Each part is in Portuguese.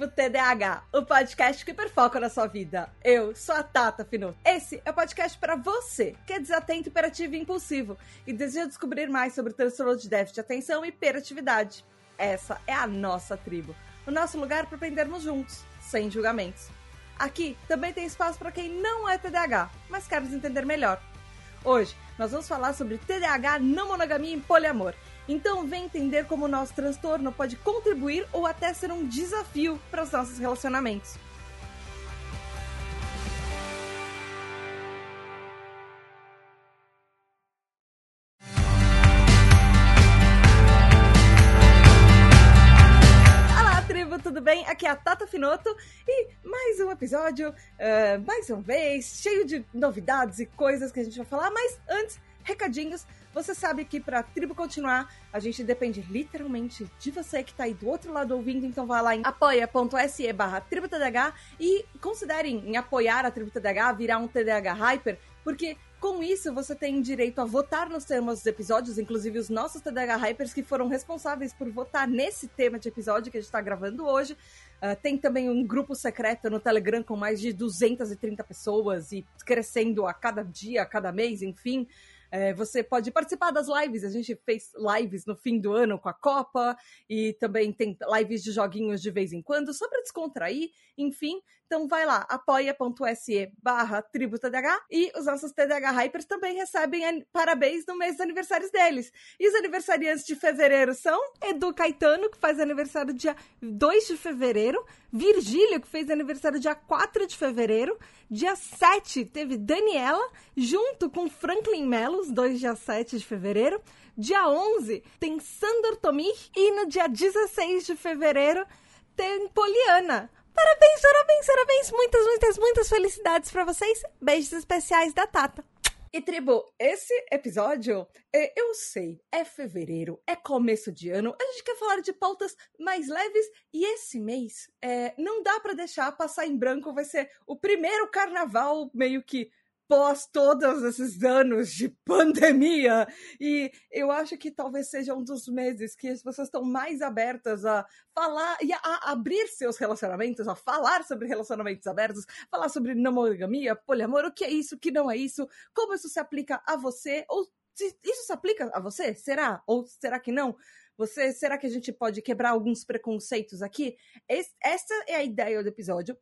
tribo TDAH, o podcast que perfoca na sua vida. Eu sou a Tata Finoto. Esse é o podcast para você que é desatento, hiperativo e impulsivo e deseja descobrir mais sobre transtorno de déficit de atenção e hiperatividade. Essa é a nossa tribo, o nosso lugar para aprendermos juntos, sem julgamentos. Aqui também tem espaço para quem não é TDAH, mas quer nos entender melhor. Hoje nós vamos falar sobre TDAH, não monogamia e poliamor então, vem entender como o nosso transtorno pode contribuir ou até ser um desafio para os nossos relacionamentos. Tudo bem? Aqui é a Tata Finoto e mais um episódio, uh, mais uma vez, cheio de novidades e coisas que a gente vai falar, mas antes, recadinhos você sabe que para a tribo continuar, a gente depende literalmente de você que está aí do outro lado ouvindo, então vá lá em apoia.se barra e considerem em apoiar a Tribo TDH, virar um TDH Hyper, porque com isso, você tem direito a votar nos temas dos episódios, inclusive os nossos TDH Hypers que foram responsáveis por votar nesse tema de episódio que a gente está gravando hoje. Uh, tem também um grupo secreto no Telegram com mais de 230 pessoas e crescendo a cada dia, a cada mês, enfim. É, você pode participar das lives. A gente fez lives no fim do ano com a Copa e também tem lives de joguinhos de vez em quando, só para descontrair. Enfim, então vai lá, apoia.se barra e os nossos TDH Hypers também recebem parabéns no mês dos aniversários deles. E os aniversariantes de fevereiro são Edu Caetano, que faz aniversário dia 2 de fevereiro, Virgílio, que fez aniversário dia 4 de fevereiro, dia 7 teve Daniela, junto com Franklin Melos, dois dia 7 de fevereiro, dia 11 tem Sandor Tomir e no dia 16 de fevereiro tem Poliana. Parabéns, parabéns, parabéns. Muitas, muitas, muitas felicidades para vocês. Beijos especiais da Tata. E tribo, esse episódio, é, eu sei, é fevereiro, é começo de ano, a gente quer falar de pautas mais leves e esse mês é, não dá para deixar passar em branco, vai ser o primeiro carnaval meio que pós todos esses anos de pandemia. E eu acho que talvez seja um dos meses que as pessoas estão mais abertas a falar e a, abrir seus relacionamentos, a falar sobre relacionamentos abertos, falar sobre não monogamia, poliamor, o que é isso, o que não é isso, como isso se aplica a você, ou se isso se aplica a você? Será? Ou será que não? Você, será que a gente pode quebrar alguns preconceitos aqui? Esse, essa é a ideia do episódio.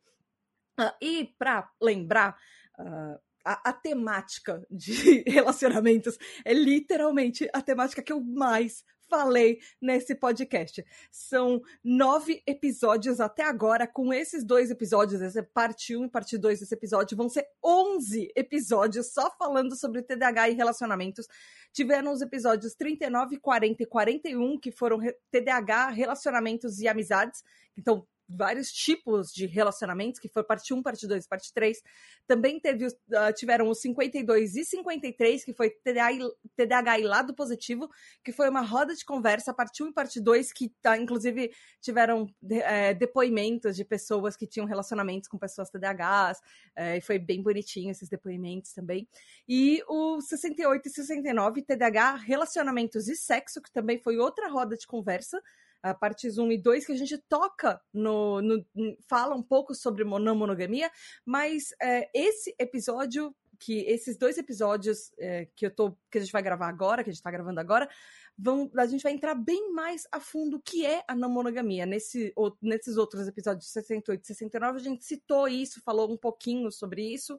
Uh, e para lembrar, uh, a, a, temática de relacionamentos é literalmente a temática que eu mais falei nesse podcast. São nove episódios até agora, com esses dois episódios, essa parte 1 um e parte 2 desse episódio, vão ser 11 episódios só falando sobre TDAH e relacionamentos. Tiveram os episódios 39, 40 e 41, que foram TDAH, relacionamentos e amizades. Então, vários tipos de relacionamentos, que foi parte 1, parte 2, parte 3. Também teve, uh, tiveram os 52 e 53, que foi TDAH e, lado positivo, que foi uma roda de conversa, parte 1 e parte 2, que tá, inclusive tiveram é, depoimentos de pessoas que tinham relacionamentos com pessoas TDAHs, é, e foi bem bonitinho esses depoimentos também. E o 68 e 69, TDAH, relacionamentos e sexo, que também foi outra roda de conversa, a partes 1 e 2, que a gente toca no, no fala um pouco sobre não monogamia, mas é, esse episódio que esses dois episódios é, que eu tô que a gente vai gravar agora, que a gente tá gravando agora, vão a gente vai entrar bem mais a fundo o que é a não monogamia. Nesse, nesses outros episódios 68 e 69 a gente citou isso, falou um pouquinho sobre isso,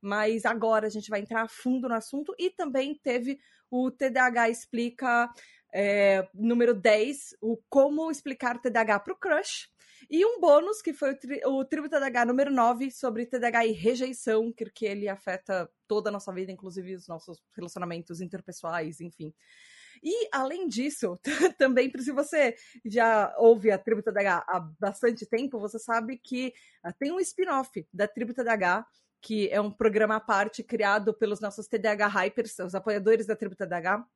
mas agora a gente vai entrar a fundo no assunto e também teve o TDAH explica é, número 10, o Como Explicar TDAH para o Crush. E um bônus, que foi o, tri o Tribo TDAH número 9, sobre TDAH e rejeição, que ele afeta toda a nossa vida, inclusive os nossos relacionamentos interpessoais, enfim. E, além disso, também, se você já ouve a Tribo TDAH há bastante tempo, você sabe que uh, tem um spin-off da Tribo TDAH, que é um programa à parte criado pelos nossos TDAH Hypers, os apoiadores da Tribo TDAH,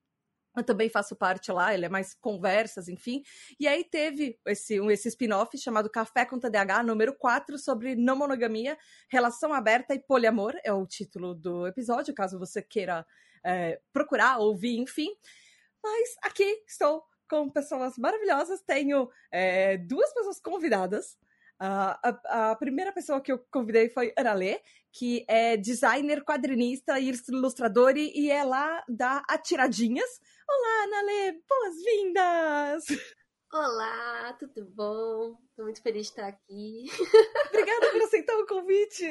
eu também faço parte lá, ele é mais conversas, enfim. E aí teve esse, esse spin-off chamado Café com TDAH, número 4, sobre não monogamia, relação aberta e poliamor, é o título do episódio, caso você queira é, procurar, ouvir, enfim. Mas aqui estou com pessoas maravilhosas, tenho é, duas pessoas convidadas. A, a, primeira pessoa que eu convidei foi Ana Lê, que é designer, quadrinista e ilustrador e é lá da Atiradinhas. Olá, Ana Lê, boas-vindas! Olá, tudo bom? Estou muito feliz de estar aqui. Obrigada por aceitar o convite.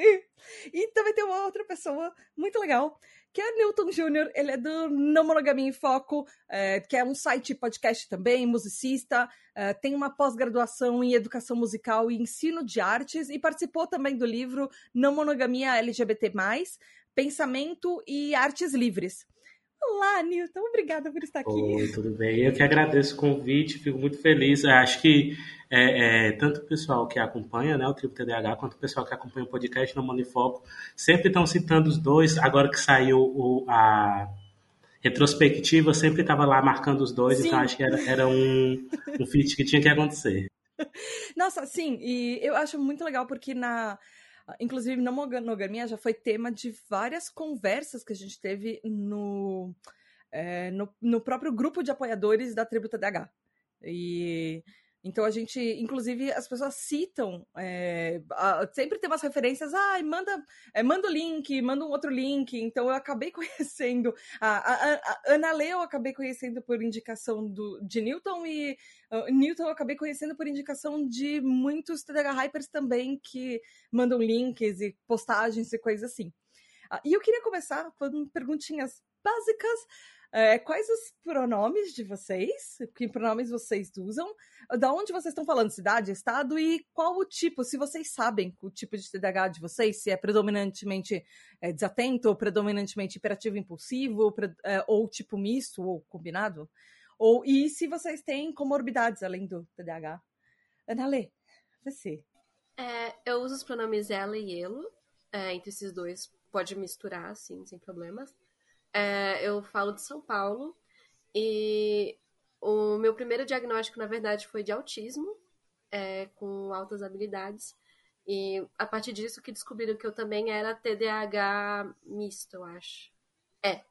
E também tem uma outra pessoa muito legal, que é Newton Júnior. Ele é do Não Monogamia em Foco, é, que é um site podcast também, musicista, é, tem uma pós-graduação em educação musical e ensino de artes e participou também do livro Não Monogamia LGBT+, Pensamento e Artes Livres. Olá, Nilton, obrigada por estar aqui. Oi, tudo bem? Eu que agradeço o convite, fico muito feliz. Acho que é, é, tanto o pessoal que acompanha né, o Tribo TDAH, quanto o pessoal que acompanha o podcast no Manifoco, sempre estão citando os dois. Agora que saiu o, a retrospectiva, sempre estava lá marcando os dois, então sim. então acho que era, era um, um feat que tinha que acontecer. Nossa, sim, e eu acho muito legal porque na Inclusive, não monogamia já foi tema de várias conversas que a gente teve no, é, no, no, próprio grupo de apoiadores da Tributa DH. E então a gente, inclusive, as pessoas citam, é, a, sempre tem umas referências, ah, manda, é, manda o link, manda um outro link. Então eu acabei conhecendo a, a, a Ana Lê, eu acabei conhecendo por indicação do, de Newton e uh, Newton eu acabei conhecendo por indicação de muitos TDH Hypers também que mandam links e postagens e coisas assim. Uh, e eu queria começar com perguntinhas básicas é, quais os pronomes de vocês? Que pronomes vocês usam? Da onde vocês estão falando? Cidade, estado? E qual o tipo? Se vocês sabem o tipo de TDAH de vocês, se é predominantemente é, desatento, ou predominantemente hiperativo impulsivo, é, ou tipo misto, ou combinado? Ou, e se vocês têm comorbidades além do TDAH? Ana Lê, você. É, eu uso os pronomes ela e ele. É, entre esses dois, pode misturar, assim, sem problemas. É, eu falo de São Paulo e o meu primeiro diagnóstico, na verdade, foi de autismo, é, com altas habilidades. E a partir disso que descobriram que eu também era TDAH misto, eu acho. É.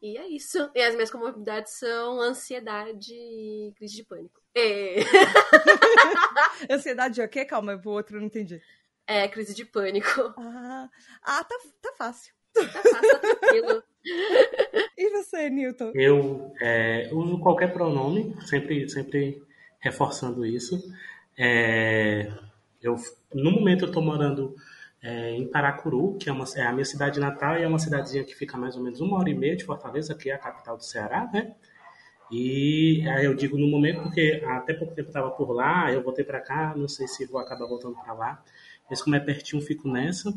E é isso. E as minhas comorbidades são ansiedade e crise de pânico. E... ansiedade é o quê? Calma, o outro não entendi. É, crise de pânico. Ah, ah tá, tá fácil. Tá fácil, tá tranquilo. E você, Newton? Eu é, uso qualquer pronome, sempre, sempre reforçando isso. É, eu, no momento eu estou morando é, em Paracuru, que é, uma, é a minha cidade natal e é uma cidadezinha que fica mais ou menos uma hora e meia de Fortaleza, que é a capital do Ceará, né? E aí eu digo no momento porque até pouco tempo estava por lá, eu voltei para cá, não sei se vou acabar voltando para lá. Mas como é pertinho, fico nessa.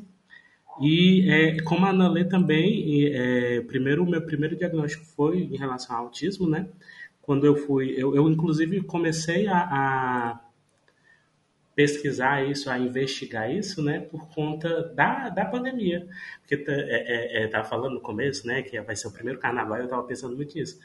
E é, como a Ana também, é, primeiro o meu primeiro diagnóstico foi em relação ao autismo, né? Quando eu fui, eu, eu inclusive comecei a, a, pesquisar isso, a investigar isso, né? Por conta da, da pandemia, porque tá, é, é, é falando no começo, né? Que vai ser o primeiro carnaval, eu estava pensando muito nisso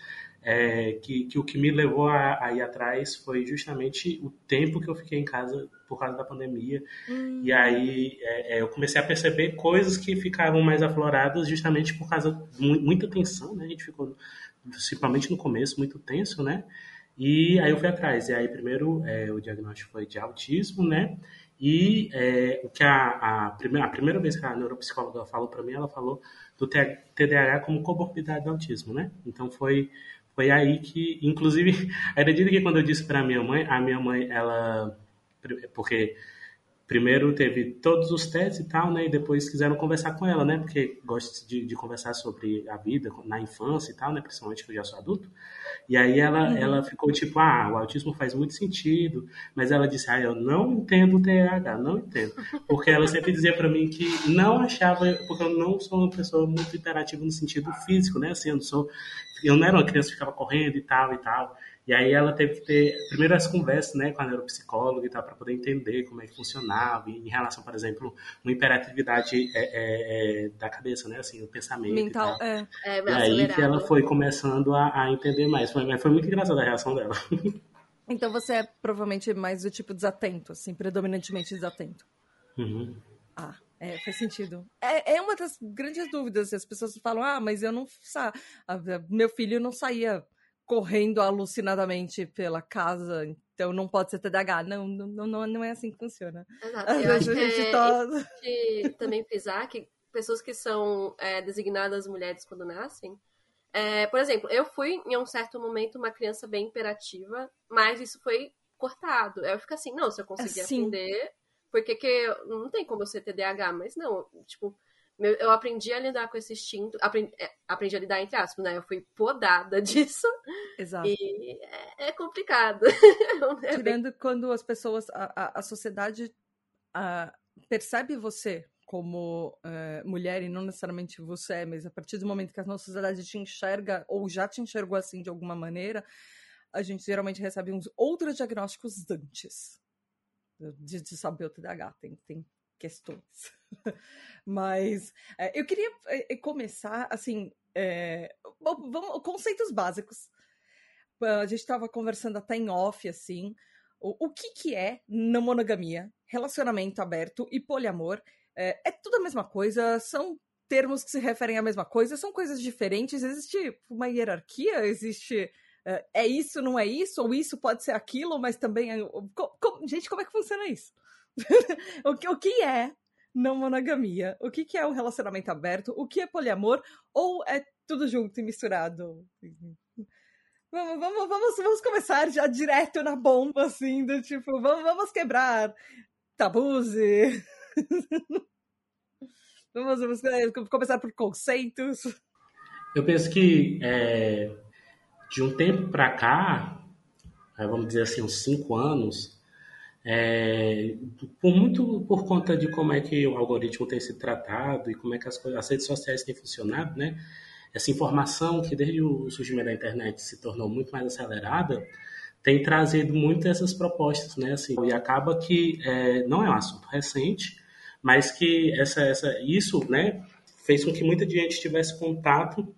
é, que, que, o que me levou a, a, ir atrás foi justamente o tempo que eu fiquei em casa por causa da pandemia. Hum. E aí é, é, eu comecei a perceber coisas que ficavam mais afloradas justamente por causa de muita tensão, né? A gente ficou, principalmente no começo, muito tenso, né? E aí eu fui atrás. E aí primeiro é, o diagnóstico foi de autismo, né? E é, o que a, a, primeira, a primeira vez que a neuropsicóloga falou para mim, ela falou do TDAH como comorbidade do autismo, né? Então foi foi aí que, inclusive, acredito que quando eu disse para minha mãe, a minha mãe, ela, porque primeiro teve todos os testes e tal, né? E depois quiseram conversar com ela, né? Porque gosto de, de conversar sobre a vida na infância e tal, né? Principalmente que eu já sou adulto. E aí ela, uhum. ela ficou tipo, ah, o autismo faz muito sentido, mas ela disse, ah, eu não entendo o TDAH, não entendo. Porque ela sempre dizia para mim que não achava, porque eu não sou uma pessoa muito interativa no sentido físico, né? Assim, eu não sou, eu não era uma criança que ficava correndo e tal e tal. E aí ela teve que ter, primeiro, as conversas né, com a neuropsicóloga e tal, para poder entender como é que funcionava, em relação, por exemplo, uma hiperatividade é, é, é, da cabeça, né, assim, o pensamento Mental, é. é e aí que ela foi começando a, a entender mais. Foi, foi muito engraçada a reação dela. Então você é provavelmente mais do tipo desatento, assim, predominantemente desatento. Uhum. Ah, é, faz sentido. É, é uma das grandes dúvidas. As pessoas falam, ah, mas eu não. Meu filho não saía correndo alucinadamente pela casa então não pode ser TDAH. Não, não, não, não é assim que funciona. Exato. Eu acho que é tá... também frisar que pessoas que são é, designadas mulheres quando nascem, é, por exemplo, eu fui em um certo momento uma criança bem imperativa, mas isso foi cortado. Eu fico assim, não, se eu conseguir assim. aprender, porque que não tem como eu ser TDAH, mas não, tipo, eu aprendi a lidar com esse instinto, aprendi, é, aprendi, a lidar entre aspas, né? Eu fui podada disso. Exato. E é, é complicado. É Tirando quando as pessoas, a, a, a sociedade a, percebe você como uh, mulher e não necessariamente você, mas a partir do momento que a nossa sociedade te enxerga ou já te enxergou assim de alguma maneira, a gente geralmente recebe uns outros diagnósticos antes de, de saber o TDAH. Tem, tem questões. mas é, eu queria é, começar assim, é, vamos, conceitos básicos. A gente estava conversando até em off assim. O, o que, que é não monogamia, relacionamento aberto e poliamor? É, é tudo a mesma coisa, são termos que se referem à mesma coisa, são coisas diferentes, existe uma hierarquia, existe é, é isso, não é isso, ou isso pode ser aquilo, mas também. É, gente, como é que funciona isso? o, que, o que é não monogamia? O que, que é um relacionamento aberto? O que é poliamor? Ou é tudo junto e misturado? Vamos, vamos, vamos, vamos começar já direto na bomba, assim, do tipo, vamos, vamos quebrar tabus e vamos, vamos, é, começar por conceitos. Eu penso que é, de um tempo para cá, é, vamos dizer assim, uns cinco anos, é, por muito por conta de como é que o algoritmo tem se tratado e como é que as, as redes sociais têm funcionado, né? Essa informação que desde o surgimento da internet se tornou muito mais acelerada, tem trazido muito essas propostas, né? Assim, e acaba que é, não é um assunto recente, mas que essa, essa, isso né, fez com que muita gente tivesse contato,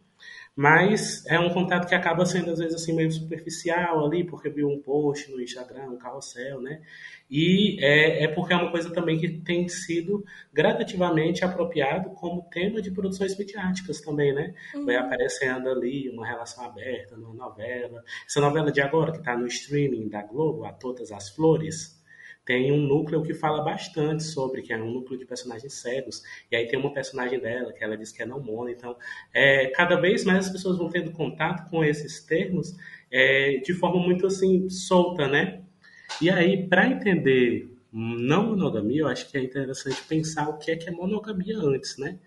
mas é um contato que acaba sendo, às vezes, assim, meio superficial ali, porque viu um post no Instagram, um carrossel, né? E é, é porque é uma coisa também que tem sido gradativamente apropriado como tema de produções midiáticas também, né? Uhum. Vai aparecendo ali uma relação aberta numa novela. Essa novela de agora, que está no streaming da Globo, A Todas as Flores, tem um núcleo que fala bastante sobre, que é um núcleo de personagens cegos. E aí tem uma personagem dela que ela diz que é não mona. Então, é, cada vez mais as pessoas vão tendo contato com esses termos é, de forma muito assim solta, né? E aí, para entender não monogamia, eu acho que é interessante pensar o que é que é monogamia antes, né?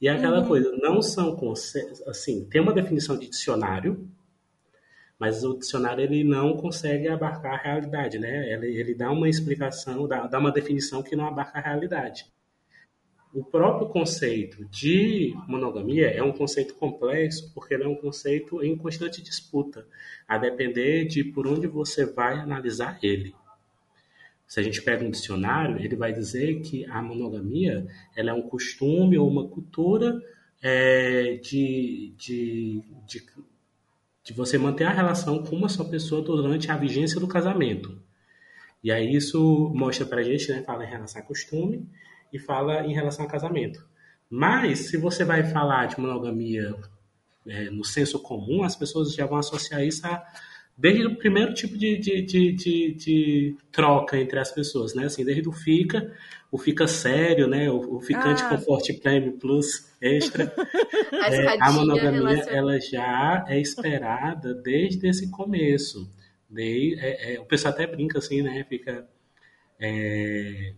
E é aquela uhum. coisa, não são assim, tem uma definição de dicionário, mas o dicionário ele não consegue abarcar a realidade, né? Ele, ele dá uma explicação, dá, dá uma definição que não abarca a realidade. O próprio conceito de monogamia é um conceito complexo porque ele é um conceito em constante disputa, a depender de por onde você vai analisar ele. Se a gente pega um dicionário, ele vai dizer que a monogamia ela é um costume ou uma cultura é, de, de, de de você manter a relação com uma só pessoa durante a vigência do casamento. E aí isso mostra pra gente, né, fala em relação a costume e fala em relação a casamento. Mas se você vai falar de monogamia é, no senso comum, as pessoas já vão associar isso a desde o primeiro tipo de, de, de, de, troca entre as pessoas, né? Assim, desde o fica, o fica sério, né? O, ficante ah. Forte Prêmio Plus Extra. a, é, monogamia, ela já é esperada desde esse começo. De, é, é, o pessoal até brinca assim, né? Fica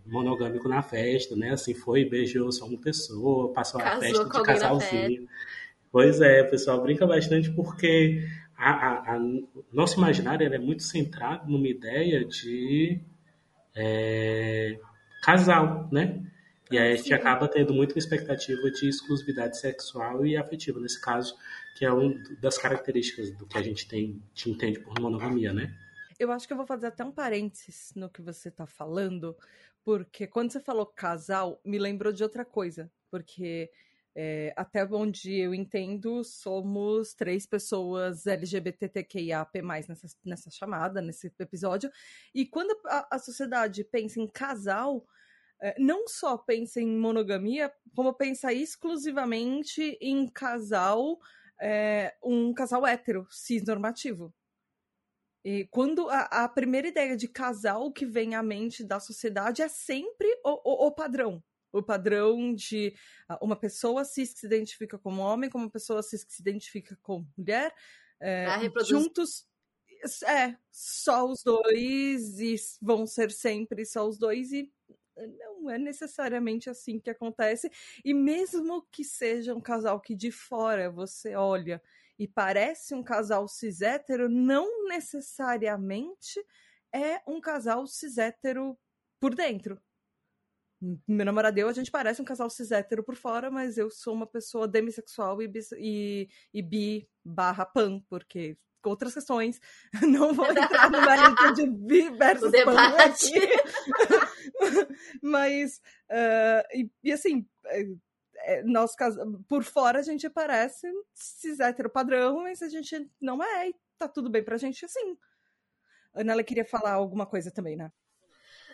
monogâmico na festa, né? Assim, foi, beijou só uma pessoa, passou a festa de casalzinho. Pois é, o pessoal brinca bastante porque a, a, a nosso imaginário é muito centrado numa ideia de é, casal, né? E aí a gente acaba tendo muita expectativa de exclusividade sexual e afetiva, nesse caso, que é uma das características do que a gente tem, te entende por monogamia, né? Eu acho que eu vou fazer até um parênteses no que você está falando, porque quando você falou casal, me lembrou de outra coisa, porque é, até onde eu entendo, somos três pessoas LGBTQIAP+, nessa, nessa chamada, nesse episódio. E quando a, a sociedade pensa em casal, é, não só pensa em monogamia, como pensa exclusivamente em casal, é, um casal hétero, cisnormativo. E quando a, a, primeira ideia de casal que vem à mente da sociedade é sempre o, o, o padrão. O padrão de ah, uma pessoa cis que se identifica como homem, como uma pessoa cis que se identifica como mulher, é, juntos é só os dois e vão ser sempre só os dois e não é necessariamente assim que acontece. E mesmo que seja um casal que de fora você olha e parece um casal cis hétero, não necessariamente é um casal cis hétero por dentro. Meu namorado e eu, a gente parece um casal cis hétero por fora, mas eu sou uma pessoa demissexual e, e, e bi barra pan, porque outras questões. Não vou entrar no mérito de bi versus pan aqui. mas, uh, e, e, assim, é, nós, por fora a gente parece cis hétero padrão, mas a gente não é, e tá tudo bem pra gente assim. Ana, ela queria falar alguma coisa também, né?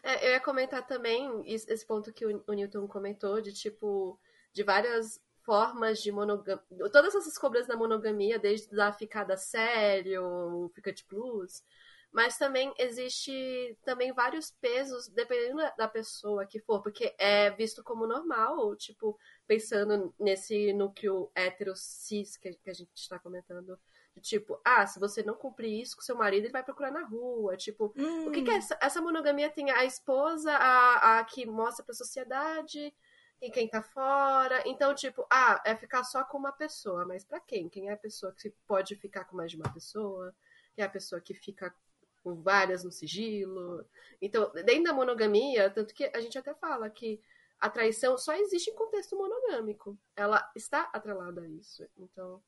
É, eu ia comentar também esse ponto que o, Newton comentou, de tipo, de várias formas de monogamia. Todas essas cobras da monogamia, desde da ficada sério, fica de plus. Mas também existe também vários pesos, dependendo da pessoa que for, porque é visto como normal, tipo, pensando nesse núcleo hétero cis que a gente está comentando Tipo, ah, se você não cumprir isso com seu marido, ele vai procurar na rua. Tipo, hum. o que, que é essa, essa, monogamia tem a esposa, a, a que mostra pra sociedade e quem tá fora. Então, tipo, ah, é ficar só com uma pessoa. Mas para quem? Quem é a pessoa que pode ficar com mais de uma pessoa? Quem é a pessoa que fica com várias no sigilo? Então, dentro da monogamia, tanto que a gente até fala que a traição só existe em contexto monogâmico. Ela está atrelada a isso. Então.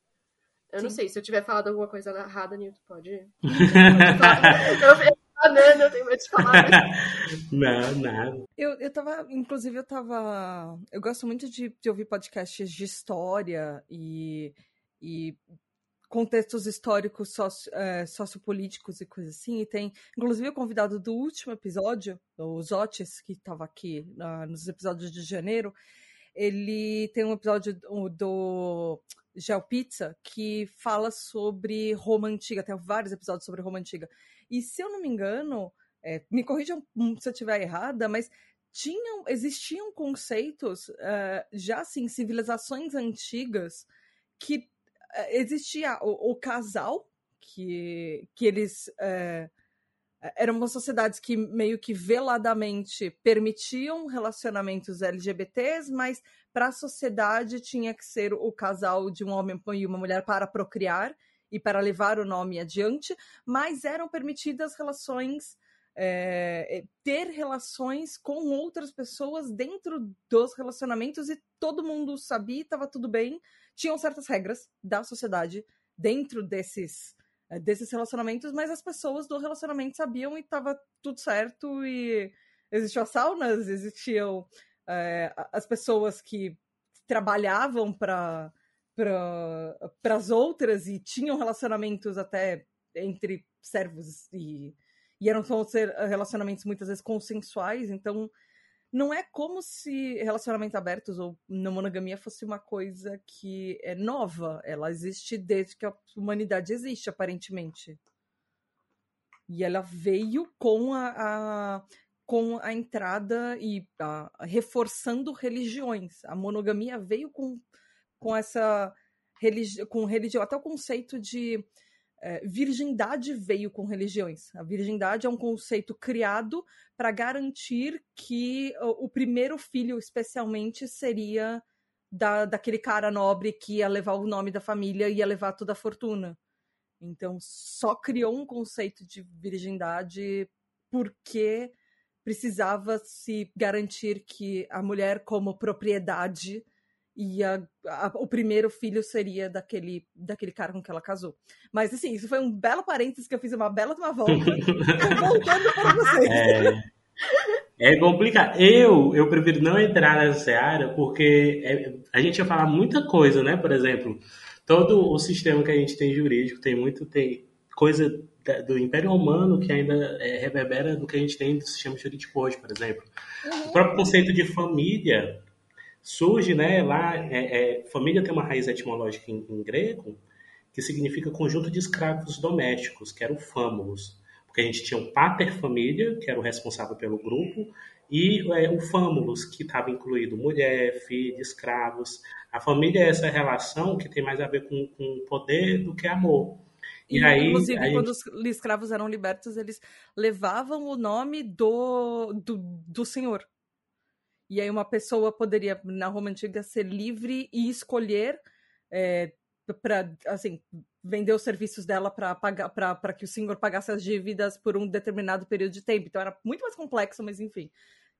Eu Sim. não sei, se eu tiver falado alguma coisa errada, Nilton, pode ir. banana, eu tenho medo de falar. não, nada. Eu, eu tava, inclusive, eu tava. Eu gosto muito de, de ouvir podcasts de história e, e contextos históricos socio, é, sociopolíticos e coisas assim. E tem, inclusive, o convidado do último episódio, o Zotes, que estava aqui uh, nos episódios de janeiro. Ele tem um episódio do, do Gel Pizza, que fala sobre Roma Antiga, tem vários episódios sobre Roma Antiga. E se eu não me engano, é, me corrijam se eu estiver errada, mas tinham, existiam conceitos, uh, já assim, civilizações antigas, que uh, existia o, o, casal, que, que eles. Uh, eram umas sociedades que meio que veladamente permitiam relacionamentos LGBTs, mas para a sociedade tinha que ser o casal de um homem e uma mulher para procriar e para levar o nome adiante, mas eram permitidas relações. É, ter relações com outras pessoas dentro dos relacionamentos e todo mundo sabia, estava tudo bem. Tinham certas regras da sociedade dentro desses é, desses relacionamentos, mas as pessoas do relacionamento sabiam e estava tudo certo e existiam saunas, existiam é, as pessoas que trabalhavam para para as outras e tinham relacionamentos até entre servos e, e eram só relacionamentos muitas vezes consensuais, então não é como se relacionamentos abertos ou na monogamia fosse uma coisa que é nova. Ela existe desde que a humanidade existe, aparentemente. E ela veio com a, a com a entrada e a, reforçando religiões. A monogamia veio com, com essa religi com religião, até o conceito de é, virgindade veio com religiões. A virgindade é um conceito criado para garantir que o, o, primeiro filho, especialmente, seria da, daquele cara nobre que ia levar o nome da família e ia levar toda a fortuna. Então, só criou um conceito de virgindade porque precisava se garantir que a mulher, como propriedade, e a, a, o primeiro filho seria daquele, daquele cara com que ela casou. Mas assim, isso foi um belo parênteses que eu fiz uma bela uma volta. voltando para vocês. É, é, complicado. Eu, eu prefiro não entrar nessa seara porque é, a gente ia falar muita coisa, né? Por exemplo, todo o sistema que a gente tem jurídico tem muito tem coisa do Império Romano que ainda é, reverbera do que a gente tem do sistema jurídico hoje, por exemplo. Uhum. O próprio conceito de família surge, né, lá, é, é, família tem uma raiz etimológica em, em, grego, que significa conjunto de escravos domésticos, que eram fâmulos. Porque a gente tinha o pater família, que era o responsável pelo grupo, e é, o fâmulos, que estava incluído mulher, filho, escravos. A família é essa relação que tem mais a ver com, com poder do que amor. E, e aí, inclusive, quando os escravos eram libertos, eles levavam o nome do, do, do senhor. E aí uma pessoa poderia, na Roma Antiga, ser livre e escolher é, para assim vender os serviços dela para que o senhor pagasse as dívidas por um determinado período de tempo. Então era muito mais complexo, mas enfim.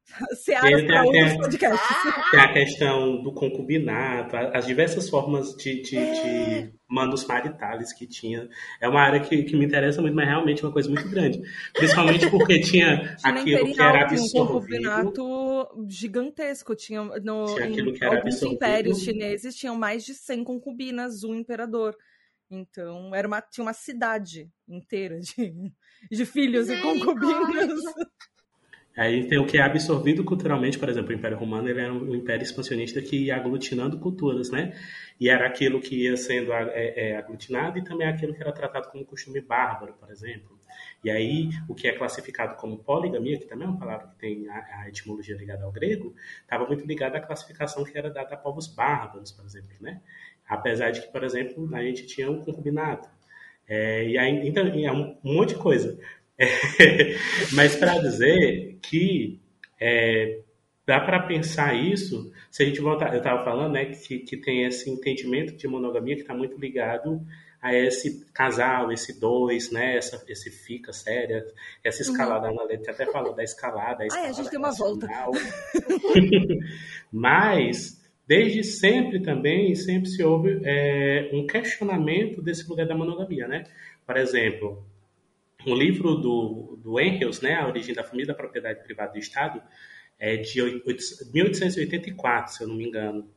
Seara para outros podcasts. Tem a questão do concubinato, as diversas formas de, de, é. de manos maritales que tinha. É uma área que, que me interessa muito, mas realmente é uma coisa muito grande. Principalmente porque tinha, tinha aquilo que era absorvido. Um concubinato gigantesco. Tinha, no, tinha aquilo que era alguns absorvido. impérios chineses tinham mais de 100 concubinas, um imperador. Então, era uma, tinha uma cidade inteira de, de filhos e concubinas. Aí tem o que é absorvido culturalmente, por exemplo, o Império Romano ele era um império expansionista que ia aglutinando culturas, né? E era aquilo que ia sendo é, é, aglutinado e também aquilo que era tratado como costume bárbaro, por exemplo. E aí, o que é classificado como poligamia, que também é uma palavra que tem a, a etimologia ligada ao grego, estava muito ligada à classificação que era dada a povos bárbaros, por exemplo, né? Apesar de que, por exemplo, a gente tinha um concubinato. É, e aí, então, é um monte de coisa. É, mas para dizer que é, dá para pensar isso, se a gente voltar, eu estava falando, né, que, que tem esse entendimento de monogamia que está muito ligado a esse casal, esse dois, né, essa, esse fica séria, essa uhum. escalada, uhum. a Ana até falou da escalada. A, escalada Ai, a gente tem uma volta. Mas, desde sempre também, sempre se houve é, um questionamento desse lugar da monogamia, né? Por exemplo, um livro do, do Engels, né, A Origem da Família, da Propriedade Privada do Estado, é de 1884, se eu não me engano.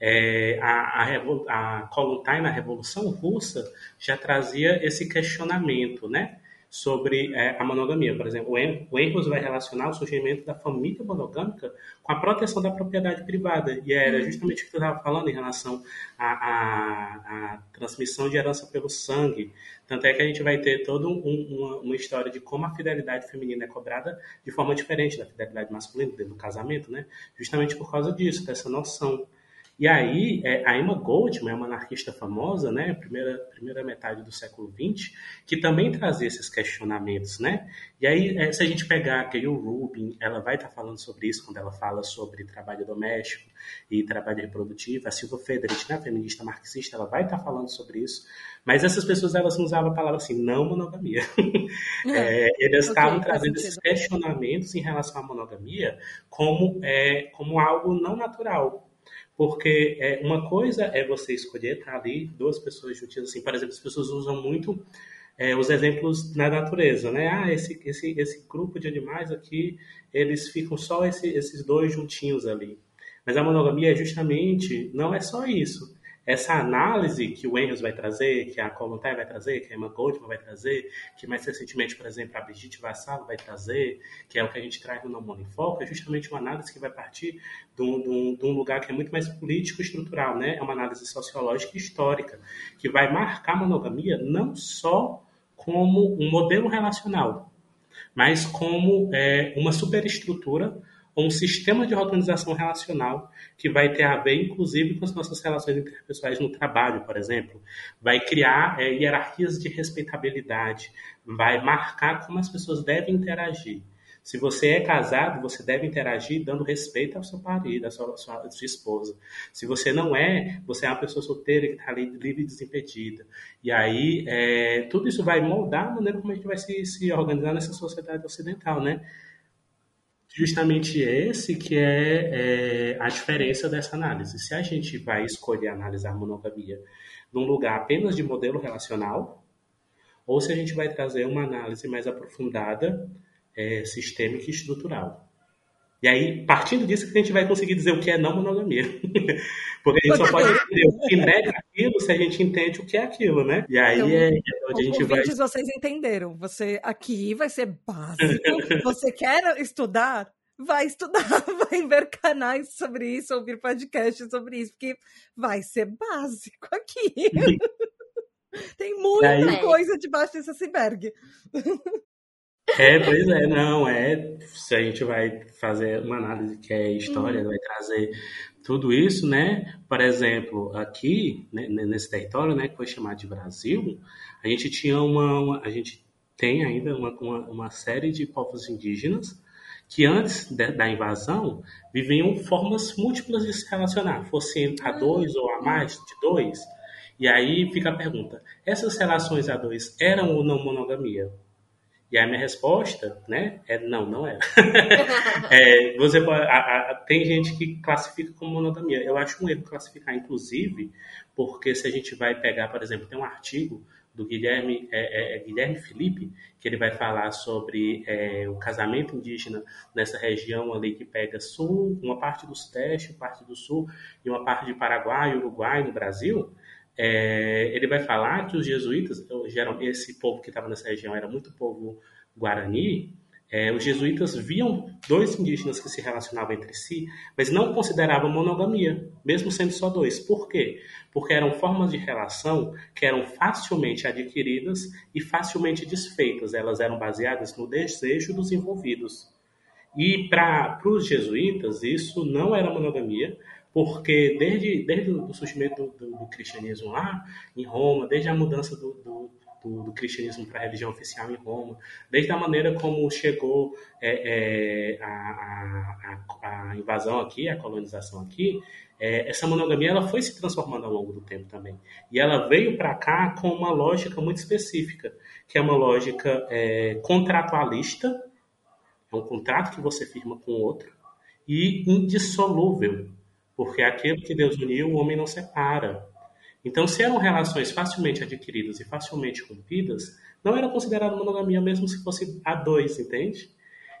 É, a, a, a Kolontai, na Revolução Russa, já trazia esse questionamento, né? Sobre é, a monogamia. Por exemplo, o Engels vai relacionar o surgimento da família monogâmica com a proteção da propriedade privada. E era uhum. justamente o que eu estava falando em relação à, à, à, transmissão de herança pelo sangue. Tanto é que a gente vai ter toda um, uma, uma, história de como a fidelidade feminina é cobrada de forma diferente da fidelidade masculina dentro do casamento, né? Justamente por causa disso, dessa noção. E aí, é, a Emma Goldman é uma anarquista famosa, né, primeira, primeira metade do século XX, que também trazia esses questionamentos, né? E aí, é, se a gente pegar a Gayle Rubin, ela vai estar tá falando sobre isso quando ela fala sobre trabalho doméstico e trabalho reprodutivo. A Silva Federici, né, feminista marxista, ela vai estar tá falando sobre isso. Mas essas pessoas, elas usavam a palavra assim, não monogamia. É, eles estavam okay, trazendo esses questionamentos em relação à monogamia como, é, como algo não natural, porque é, uma coisa é você escolher estar ali, duas pessoas juntinhas, assim, por exemplo, as pessoas usam muito é, os exemplos na natureza, né? Ah, esse, esse, esse grupo de animais aqui, eles ficam só esse, esses dois juntinhos ali. Mas a monogamia é justamente, não é só isso essa análise que o Engels vai trazer, que a Kolontai vai trazer, que a Emma Goldman vai trazer, que mais recentemente, por exemplo, a Brigitte Vassalo vai trazer, que é o que a gente traz no Não Mundo em Foco, é justamente uma análise que vai partir de um, de, um, de um, lugar que é muito mais político e estrutural, né? É uma análise sociológica e histórica, que vai marcar a monogamia não só como um modelo relacional, mas como é, uma superestrutura um sistema de organização relacional que vai ter a ver, inclusive, com as nossas relações interpessoais no trabalho, por exemplo. Vai criar é, hierarquias de respeitabilidade, vai marcar como as pessoas devem interagir. Se você é casado, você deve interagir dando respeito ao seu marido, à sua, à sua, à sua esposa. Se você não é, você é uma pessoa solteira que está livre e desimpedida. E aí, é, tudo isso vai moldar a maneira como a gente vai se, se organizar nessa sociedade ocidental, né? Justamente esse que é, é, a diferença dessa análise. Se a gente vai escolher analisar monogamia num lugar apenas de modelo relacional, ou se a gente vai trazer uma análise mais aprofundada, é, sistêmica e estrutural. E aí, partindo disso, que a gente vai conseguir dizer o que é não monogamia. Porque a gente só pode entender o que nega aquilo se a gente entende o que é aquilo, né? E aí então, é, é onde a gente vai. vocês entenderam. Você aqui vai ser básico. Você quer estudar? Vai estudar, vai ver canais sobre isso, ouvir podcasts sobre isso, porque vai ser básico aqui. Tem muita aí... coisa debaixo desse iceberg. É, pois é, não, é. Se a gente vai fazer uma análise que é história, uhum. vai trazer tudo isso, né? Por exemplo, aqui, né, nesse território, né, que foi chamado de Brasil, a gente tinha uma, uma a gente tem ainda uma, uma, uma, série de povos indígenas que antes de, da invasão viviam formas múltiplas de se relacionar, fosse a dois ou a mais de dois. E aí fica a pergunta: essas relações a dois eram ou não monogamia? E a minha resposta, né, é não, não é. é você a, a, tem gente que classifica como monogamia. Eu acho um erro classificar, inclusive, porque se a gente vai pegar, por exemplo, tem um artigo do Guilherme, é, é, é Guilherme Felipe, que ele vai falar sobre é, o casamento indígena nessa região ali que pega sul, uma parte do sudeste, parte do sul e uma parte de Paraguai e Uruguai no Brasil. É, ele vai falar que os jesuítas, geral, esse povo que estava nessa região era muito povo guarani, é, os jesuítas viam dois indígenas que se relacionavam entre si, mas não consideravam monogamia, mesmo sendo só dois. Por quê? Porque eram formas de relação que eram facilmente adquiridas e facilmente desfeitas. Elas eram baseadas no desejo dos envolvidos. E para os jesuítas, isso não era monogamia, porque desde, desde o surgimento do, do, do, cristianismo lá em Roma, desde a mudança do, do do, cristianismo para a religião oficial em Roma, desde a maneira como chegou é, é, a, a, a, invasão aqui, a colonização aqui, é, essa monogamia ela foi se transformando ao longo do tempo também. E ela veio para cá com uma lógica muito específica, que é uma lógica é, contratualista, é um contrato que você firma com o outro, e indissolúvel, porque aquilo que Deus uniu, o homem não separa. Então, se eram relações facilmente adquiridas e facilmente rompidas, não era considerado monogamia mesmo se fosse a dois, entende?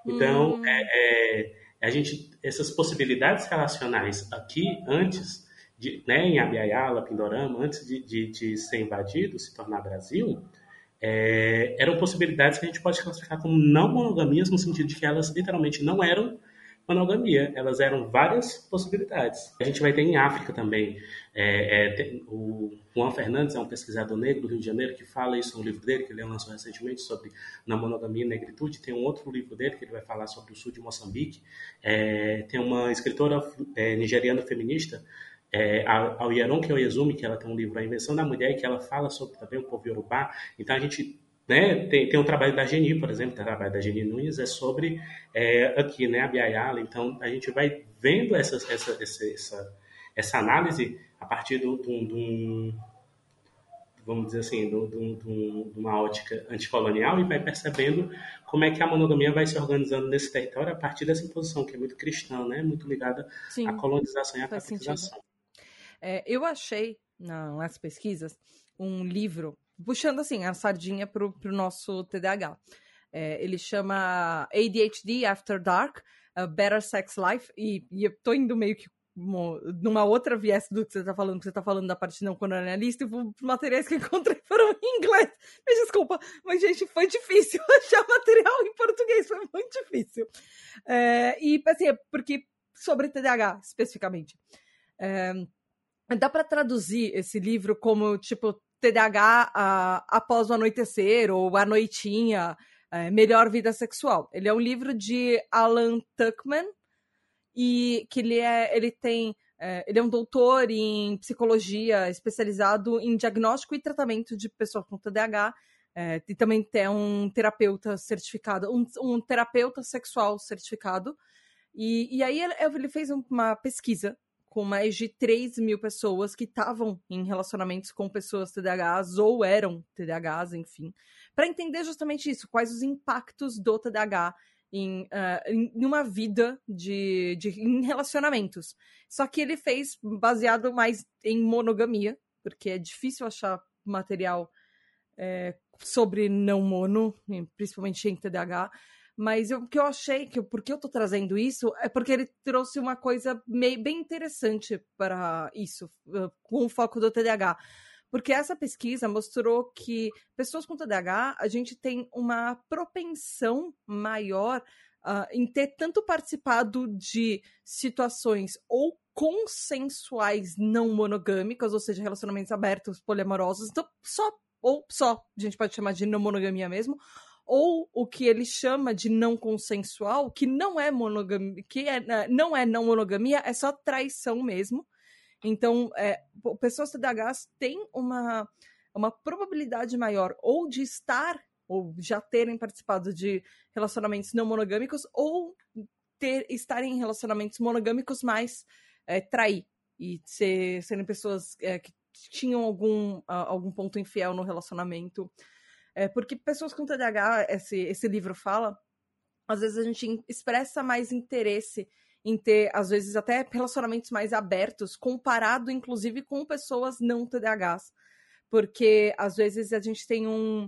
Então, hum. é, é, a gente, essas possibilidades relacionais aqui, antes, de, né, em Abiaiala, Pindorama, antes de, de, de ser invadido, se tornar Brasil, é, eram possibilidades que a gente pode classificar como não monogamias, no sentido de que elas literalmente não eram monogamia, elas eram várias possibilidades. A gente vai ter em África também. É, é, tem, o Juan Fernandes é um pesquisador negro do Rio de Janeiro que fala isso no livro dele, que ele lançou recentemente, sobre na monogamia e negritude. Tem um outro livro dele que ele vai falar sobre o sul de Moçambique. É, tem uma escritora é, nigeriana feminista, é, a Oyeronke Oyezumi, que ela tem um livro A Invenção da Mulher, que ela fala sobre também o povo iorubá. Então a gente né? Tem, tem um trabalho da Geni, por exemplo, o trabalho da Geni Nunes é sobre é, aqui, né, a Biayala. Então, a gente vai vendo essa, essa, essa, essa análise a partir de um, vamos dizer assim, de uma ótica anticolonial e vai percebendo como é que a monogamia vai se organizando nesse território a partir dessa imposição, que é muito cristã, né? muito ligada Sim, à colonização e à capitalização. É, eu achei, nas pesquisas, um livro puxando assim a sardinha pro, pro nosso TDAH. É, ele chama ADHD After Dark, a Better Sex Life, e, e eu tô indo meio que numa outra viés do que você tá falando, que você tá falando da parte não colonialista, e os materiais que encontrei foram em inglês. Me desculpa, mas, gente, foi difícil achar material em português, foi muito difícil. É, e, assim, é porque sobre TDAH, especificamente. É, dá para traduzir esse livro como, tipo, TDAH após o anoitecer ou a noitinha, uh, melhor vida sexual. Ele é um livro de Alan Tuckman e que ele é, ele tem, uh, ele é um doutor em psicologia especializado em diagnóstico e tratamento de pessoas com TDAH. É, e também tem um terapeuta certificado, um, um terapeuta sexual certificado. E, e aí ele, ele fez uma pesquisa com mais de 3 mil pessoas que estavam em relacionamentos com pessoas TDAHs ou eram TDAHs, enfim, para entender justamente isso, quais os impactos do TDAH em, uh, em uma vida de, de em relacionamentos. Só que ele fez baseado mais em monogamia, porque é difícil achar material é, sobre não mono, principalmente em TDAH. Mas o que eu achei, que porque eu tô trazendo isso, é porque ele trouxe uma coisa meio, bem interessante para isso, com o foco do TDAH. Porque essa pesquisa mostrou que pessoas com TDAH, a gente tem uma propensão maior uh, em ter tanto participado de situações ou consensuais não monogâmicas, ou seja, relacionamentos abertos, poliamorosos. Então, só ou só, a gente pode chamar de não monogamia mesmo, ou o que ele chama de não consensual, que não é monogamia, que é, né, não é não monogamia, é só traição mesmo. Então, é, pessoas TDAHs têm uma, uma probabilidade maior ou de estar ou já terem participado de relacionamentos não monogâmicos ou ter estarem em relacionamentos monogâmicos, mas é, trair e ser, serem pessoas é, que tinham algum, algum ponto infiel no relacionamento. É, porque pessoas com TDAH, esse, esse livro fala, às vezes a gente expressa mais interesse em ter, às vezes, até relacionamentos mais abertos, comparado, inclusive, com pessoas não TDAHs. Porque, às vezes, a gente tem um,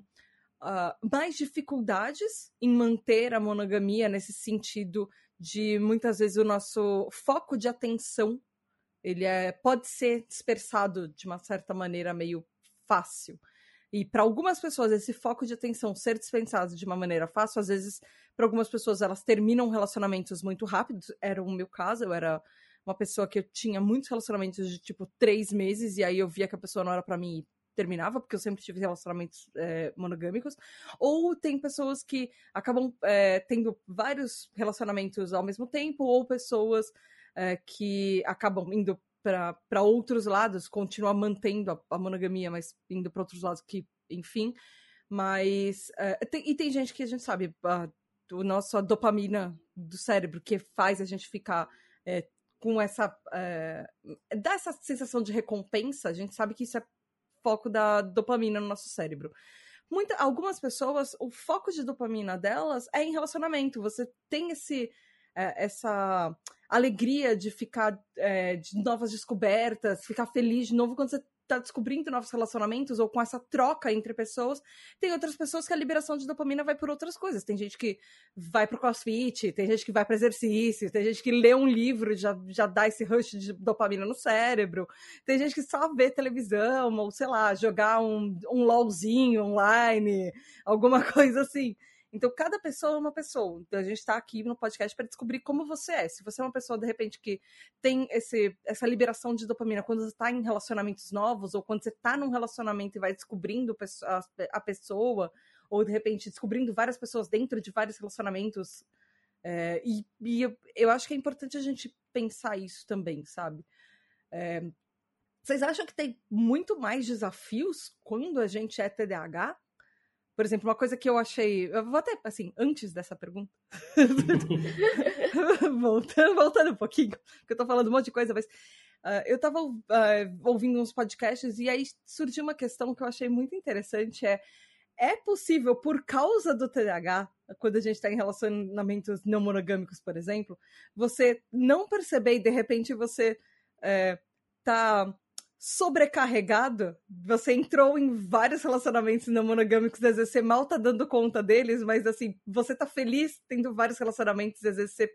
uh, mais dificuldades em manter a monogamia nesse sentido de, muitas vezes, o nosso foco de atenção ele é, pode ser dispersado de uma certa maneira meio fácil. E para algumas pessoas, esse foco de atenção ser dispensado de uma maneira fácil, às vezes, para algumas pessoas, elas terminam relacionamentos muito rápido. Era o meu caso, eu era uma pessoa que eu tinha muitos relacionamentos de tipo três meses, e aí eu via que a pessoa não era para mim e terminava, porque eu sempre tive relacionamentos é, monogâmicos. Ou tem pessoas que acabam é, tendo vários relacionamentos ao mesmo tempo, ou pessoas é, que acabam indo para outros lados, continuar mantendo a, a monogamia, mas indo para outros lados que, enfim. Mas. É, tem, e tem gente que a gente sabe, a, a nossa dopamina do cérebro, que faz a gente ficar é, com essa. É, dá essa sensação de recompensa, a gente sabe que isso é foco da dopamina no nosso cérebro. Muita, algumas pessoas, o foco de dopamina delas é em relacionamento. Você tem esse é, essa alegria de ficar é, de novas descobertas, ficar feliz de novo quando você tá descobrindo novos relacionamentos ou com essa troca entre pessoas. Tem outras pessoas que a liberação de dopamina vai por outras coisas. Tem gente que vai pro crossfit, tem gente que vai para exercício, tem gente que lê um livro e já, já dá esse rush de dopamina no cérebro. Tem gente que só vê televisão ou, sei lá, jogar um, um LOLzinho online, alguma coisa assim. Então, cada pessoa é uma pessoa. Então, a gente está aqui no podcast para descobrir como você é. Se você é uma pessoa, de repente, que tem esse, essa liberação de dopamina quando você está em relacionamentos novos, ou quando você está num relacionamento e vai descobrindo a pessoa, ou de repente descobrindo várias pessoas dentro de vários relacionamentos. É, e, e eu, eu, acho que é importante a gente pensar isso também, sabe? É, vocês acham que tem muito mais desafios quando a gente é TDAH? Por exemplo, uma coisa que eu achei. Eu vou até, assim, antes dessa pergunta. voltando, voltando um pouquinho, porque eu tô falando um monte de coisa, mas. Uh, eu tava uh, ouvindo uns podcasts e aí surgiu uma questão que eu achei muito interessante: é. É possível, por causa do TDAH, quando a gente está em relacionamentos não monogâmicos, por exemplo, você não perceber e de repente você é, tá sobrecarregado, você entrou em vários relacionamentos não monogâmicos, às vezes você mal tá dando conta deles, mas assim, você tá feliz tendo vários relacionamentos, às vezes você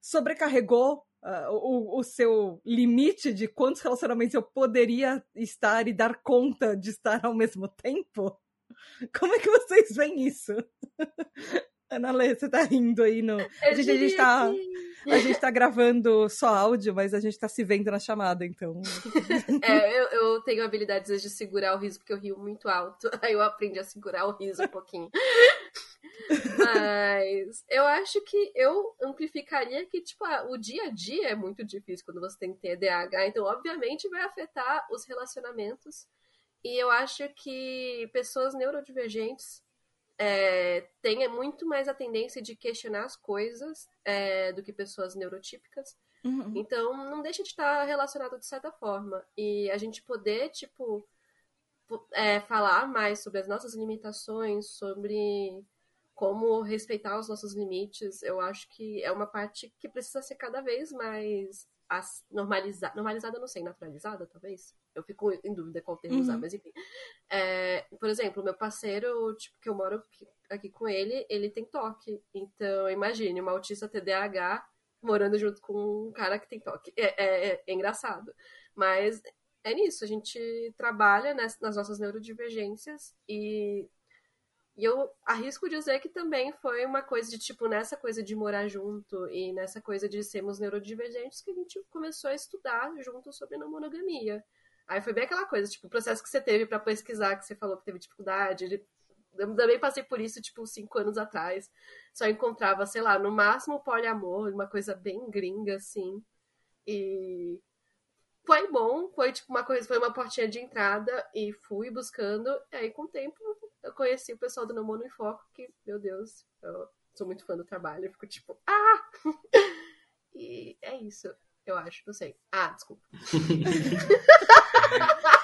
sobrecarregou uh, o, o seu limite de quantos relacionamentos eu poderia estar e dar conta de estar ao mesmo tempo. Como é que vocês veem isso? Ana Lê, você tá rindo aí no. a gente, a gente tá. A gente tá gravando só áudio, mas a gente tá se vendo na chamada, então. É, eu, eu tenho habilidades de segurar o riso, porque eu rio muito alto. Aí eu aprendi a segurar o riso um pouquinho. Mas eu acho que eu amplificaria que, tipo, o dia a dia é muito difícil quando você tem TDAH, então, obviamente, vai afetar os relacionamentos. E eu acho que pessoas neurodivergentes é, tem muito mais a tendência de questionar as coisas é, do que pessoas neurotípicas. Uhum. Então, não deixa de estar relacionado de certa forma. E a gente poder, tipo, é, falar mais sobre as nossas limitações, sobre como respeitar os nossos limites, eu acho que é uma parte que precisa ser cada vez mais normalizada. Normalizada, não sei, naturalizada, talvez? Eu fico em dúvida qual termo uhum. usar, mas enfim. É, por exemplo, meu parceiro, tipo, que eu moro aqui com ele, ele tem toque. Então, imagine, uma autista TDAH morando junto com um cara que tem toque. É, é, é engraçado. Mas é nisso, a gente trabalha nas, nas nossas neurodivergências e e eu arrisco dizer que também foi uma coisa de, tipo, nessa coisa de morar junto e nessa coisa de sermos neurodivergentes que a gente começou a estudar junto sobre não monogamia. Aí foi bem aquela coisa, tipo, o processo que você teve para pesquisar, que você falou que teve dificuldade. Eu também passei por isso, tipo, cinco anos atrás. Só encontrava, sei lá, no máximo poliamor, uma coisa bem gringa, assim. E foi bom, foi tipo uma coisa, foi uma portinha de entrada e fui buscando. E aí, com o tempo, eu conheci o pessoal do Nomono em Foco, que, meu Deus, eu sou muito fã do trabalho. Eu fico tipo, ah! e é isso, eu acho, não sei. Ah, desculpa.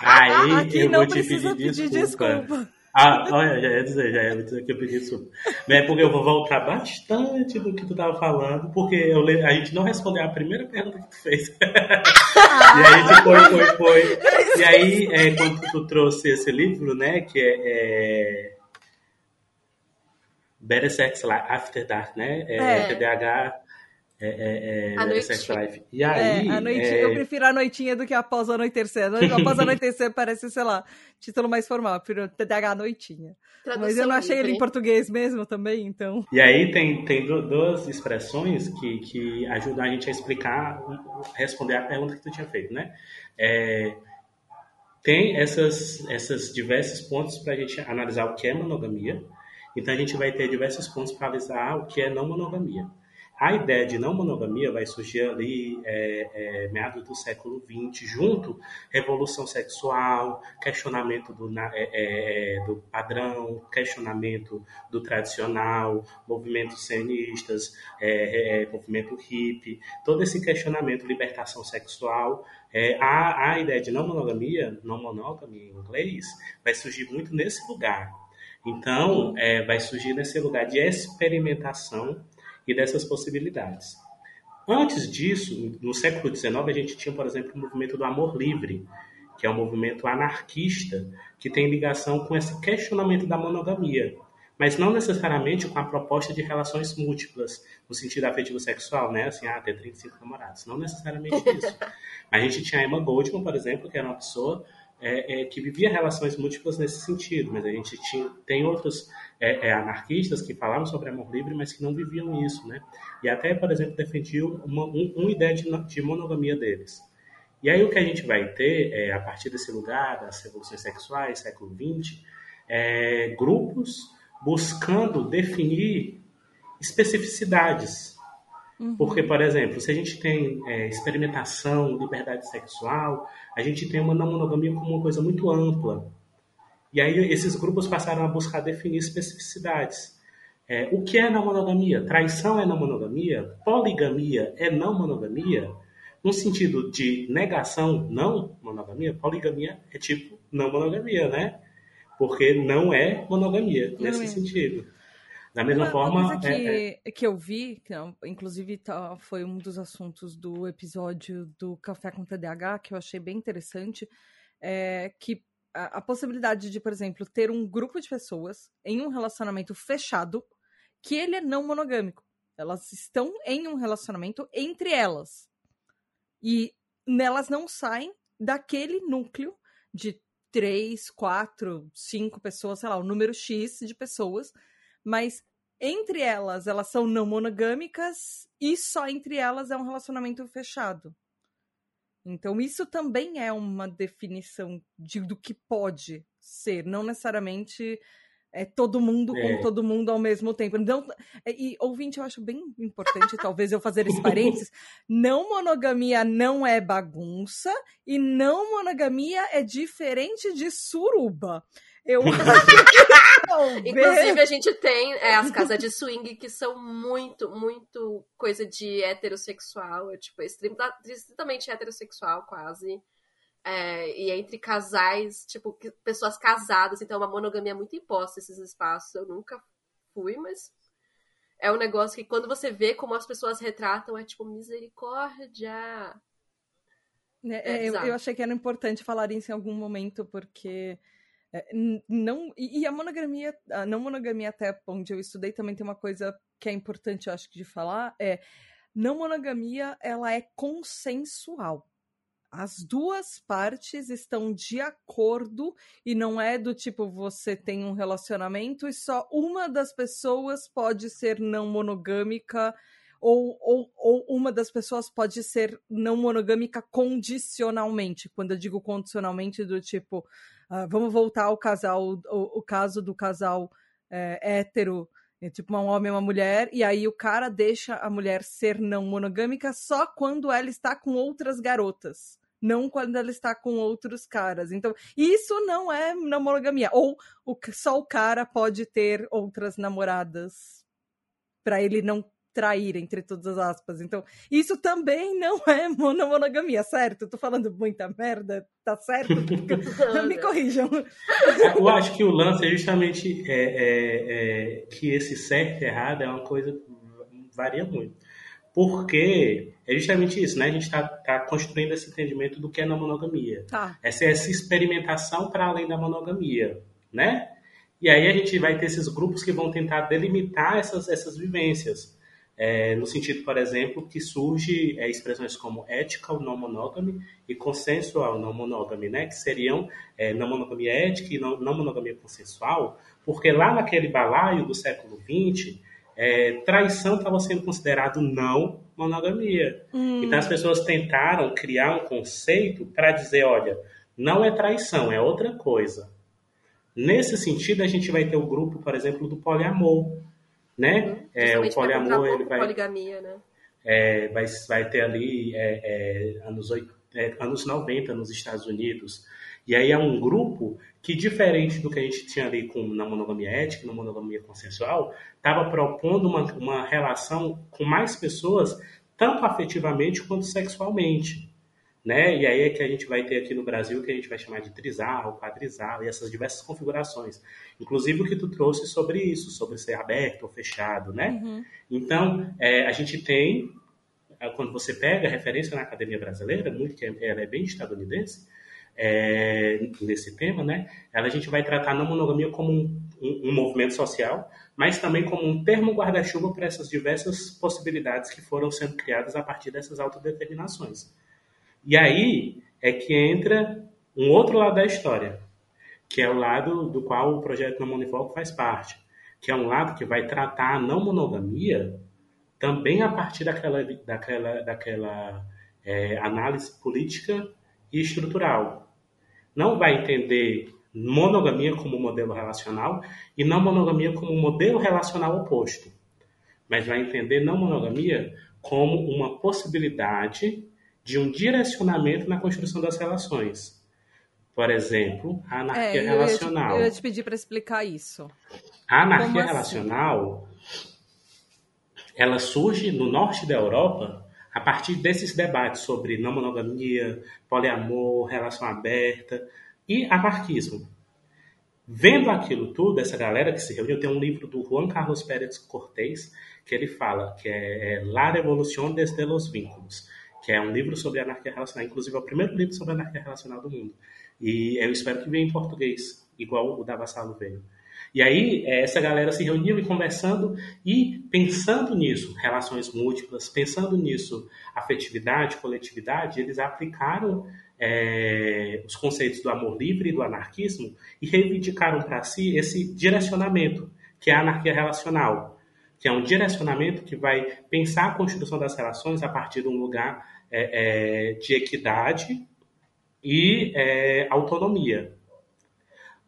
Aí Aqui eu vou te pedir pedir desculpa. desculpa. Ah, olha, já ia dizer, já ia dizer que eu pedi desculpa. É porque eu vou voltar bastante do que tu tava falando, porque eu, a gente não respondeu a primeira pergunta que tu fez. e aí a gente foi, foi, foi. E aí, é, quando tu trouxe esse livro, né, que é, é Better Sex Life After Dark, né? É, É. TDAH, é, é, é, A Sex noitinha. Life. E aí, É, a noitinha, é, eu prefiro a noitinha do que após anoitecer. Após anoitecer parece, sei lá, título mais formal. Eu prefiro TDAH noitinha. Mas eu Tradução não achei ele livre. em português mesmo também, então. E aí tem, tem du- duas expressões que, que ajudam a gente a explicar, responder a pergunta que tu tinha feito, né? É, tem essas, essas diversos pontos para a gente analisar o que é monogamia. Então a gente vai ter diversos pontos para analisar o que é não monogamia. A ideia de não monogamia vai surgir ali é, é, meados do século XX, junto revolução sexual, questionamento do, é, é, do padrão, questionamento do tradicional, movimentos cenistas, é, é, movimento hippie, todo esse questionamento, libertação sexual. É, a, a ideia de não monogamia, não monogamy em inglês, vai surgir muito nesse lugar. Então, é, vai surgir nesse lugar de experimentação e dessas possibilidades. Antes disso, no século XIX, a gente tinha, por exemplo, o movimento do amor livre, que é um movimento anarquista que tem ligação com esse questionamento da monogamia, mas não necessariamente com a proposta de relações múltiplas, no sentido afetivo sexual, né? Assim, ah, ter 35 namorados. Não necessariamente isso. A gente tinha a Emma Goldman, por exemplo, que era uma pessoa é, é, que vivia relações múltiplas nesse sentido, mas a gente tinha, tem outros é, é, anarquistas que falavam sobre amor livre, mas que não viviam isso, né? E até, por exemplo, defendiam uma, um, uma ideia de, de monogamia deles. E aí o que a gente vai ter, é, a partir desse lugar, das revoluções sexuais, século XX, é, grupos buscando definir especificidades. Porque, por exemplo, se a gente tem é, experimentação, liberdade sexual, a gente tem uma não monogamia como uma coisa muito ampla. E aí esses grupos passaram a buscar definir especificidades. É, o que é não monogamia? Traição é não monogamia? Poligamia é não monogamia? No sentido de negação, não monogamia, poligamia é tipo não monogamia, né? Porque não é monogamia, Não nesse é. sentido. Da mesma Uma forma, coisa é- que, que eu vi, que não, inclusive tá- foi um dos assuntos do episódio do Café com TDAH, que eu achei bem interessante, é que a, possibilidade de, por exemplo, ter um grupo de pessoas em um relacionamento fechado, que ele é não monogâmico. Elas estão em um relacionamento entre elas. E elas não saem daquele núcleo de três, quatro, cinco pessoas, sei lá, o número X de pessoas, mas entre elas elas são não monogâmicas e só entre elas é um relacionamento fechado. Então isso também é uma definição de, do que pode ser, não necessariamente é todo mundo com É. todo mundo ao mesmo tempo. Então, e ouvinte, eu acho bem importante, talvez eu fazer esse parênteses. Não monogamia não é bagunça e não monogamia é diferente de suruba. Eu Inclusive, a gente tem é, as casas de swing que são muito, muito coisa de heterossexual. É, tipo, extrema- estritamente heterossexual, quase. É, e entre casais, tipo, que- pessoas casadas. Então, é uma monogamia muito imposta esses espaços. Eu nunca fui, mas é um negócio que quando você vê como as pessoas retratam, é tipo, misericórdia. É, É eu, eu achei que era importante falar isso em algum momento, porque não. E, a monogamia, a não monogamia, até onde eu estudei, também tem uma coisa que é importante, eu acho, de falar: é não monogamia ela é consensual. As duas partes estão de acordo e não é do tipo você tem um relacionamento e só uma das pessoas pode ser não monogâmica ou, ou, ou uma das pessoas pode ser não monogâmica condicionalmente. Quando eu digo condicionalmente, do tipo, uh, vamos voltar ao casal, o, o caso do casal é, hétero, é, tipo um homem e uma mulher, e aí o cara deixa a mulher ser não monogâmica só quando ela está com outras garotas não quando ela está com outros caras. Então, isso não é não monogamia. Ou o, só o cara pode ter outras namoradas para ele não trair, entre todas as aspas. Então, isso também não é monogamia, certo? Tô falando muita merda, tá certo? Me corrijam. Eu acho que o lance é justamente é, é, é, que esse certo e errado é uma coisa que varia muito. Porque é justamente isso, né? A gente está tá construindo esse entendimento do que é não monogamia. Tá. Essa, essa experimentação para além da monogamia, né? E aí a gente vai ter esses grupos que vão tentar delimitar essas, essas vivências. É, no sentido, por exemplo, que surge é, expressões como ethical não monogamy e consensual não monogamy, né? que seriam é, não monogamia ética e não, não monogamia consensual, porque lá naquele balaio do século XX, é, traição estava sendo considerado não monogamia. Hum. Então as pessoas tentaram criar um conceito para dizer, olha, não é traição, é outra coisa. Nesse sentido, a gente vai ter o grupo, por exemplo, do poliamor, né? Uhum. É, o poliamor ele vai poligamia, né? É, vai, vai ter ali é, é anos, 8, é, anos 90 nos Estados Unidos. E aí é um grupo que, diferente do que a gente tinha ali com, na monogamia ética, na monogamia consensual, estava propondo uma, uma relação com mais pessoas, tanto afetivamente quanto sexualmente né? E aí é que a gente vai ter aqui no Brasil que a gente vai chamar de trisal, quadrisal e essas diversas configurações. Inclusive o que tu trouxe sobre isso, sobre ser aberto ou fechado, né? Uhum. Então, é, a gente tem, é, quando você pega a referência na academia brasileira, muito que ela é bem estadunidense, é, nesse tema, né? Ela, a gente vai tratar a não monogamia como um, um, um movimento social, mas também como um termo guarda-chuva para essas diversas possibilidades que foram sendo criadas a partir dessas autodeterminações. E aí é que entra um outro lado da história, que é o lado do qual o projeto Não Monofoco faz parte, que é um lado que vai tratar a não monogamia também a partir daquela, daquela, daquela é, análise política e estrutural. Não vai entender monogamia como modelo relacional e não monogamia como modelo relacional oposto, mas vai entender não monogamia como uma possibilidade de um direcionamento na construção das relações. Por exemplo, a anarquia é, eu relacional. Ia te, eu ia te pedir para explicar isso. A anarquia assim? relacional, ela surge no norte da Europa a partir desses debates sobre não monogamia, poliamor, relação aberta e anarquismo. Vendo aquilo tudo, essa galera que se reuniu, tem um livro do Juan Carlos Pérez Cortés que ele fala que é La Revolución desde los Vínculos que é um livro sobre anarquia relacional, inclusive é o primeiro livro sobre anarquia relacional do mundo. E eu espero que venha em português, igual o da Vassalo veio. E aí, é, essa galera se reuniu e conversando e pensando nisso, relações múltiplas, pensando nisso, afetividade, coletividade, eles aplicaram é, os conceitos do amor livre e do anarquismo e reivindicaram para si esse direcionamento, que é a anarquia relacional, que é um direcionamento que vai pensar a construção das relações a partir de um lugar é, é, de equidade e é, autonomia.